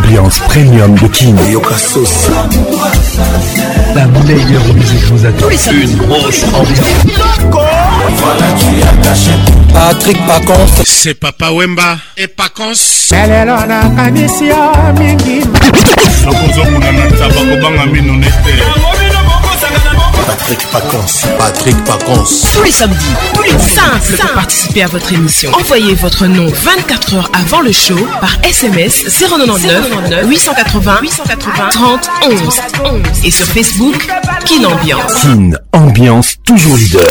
ambiance premium de King. La meilleure musique vous attend. Une grosse ambiance. Patrick Pacons. C'est Papa Wemba et Pacons. elelo nakanisi yo mingi nakozokuna na tabakobanga mino nete Patrick Pacons. Patrick Vacance Tous les samedis, Plus les pour participer à votre émission. Envoyez votre nom 24 heures avant le show par SMS 099 880 880 30 11 et sur Facebook Kin Ambiance. Kin Ambiance toujours leader.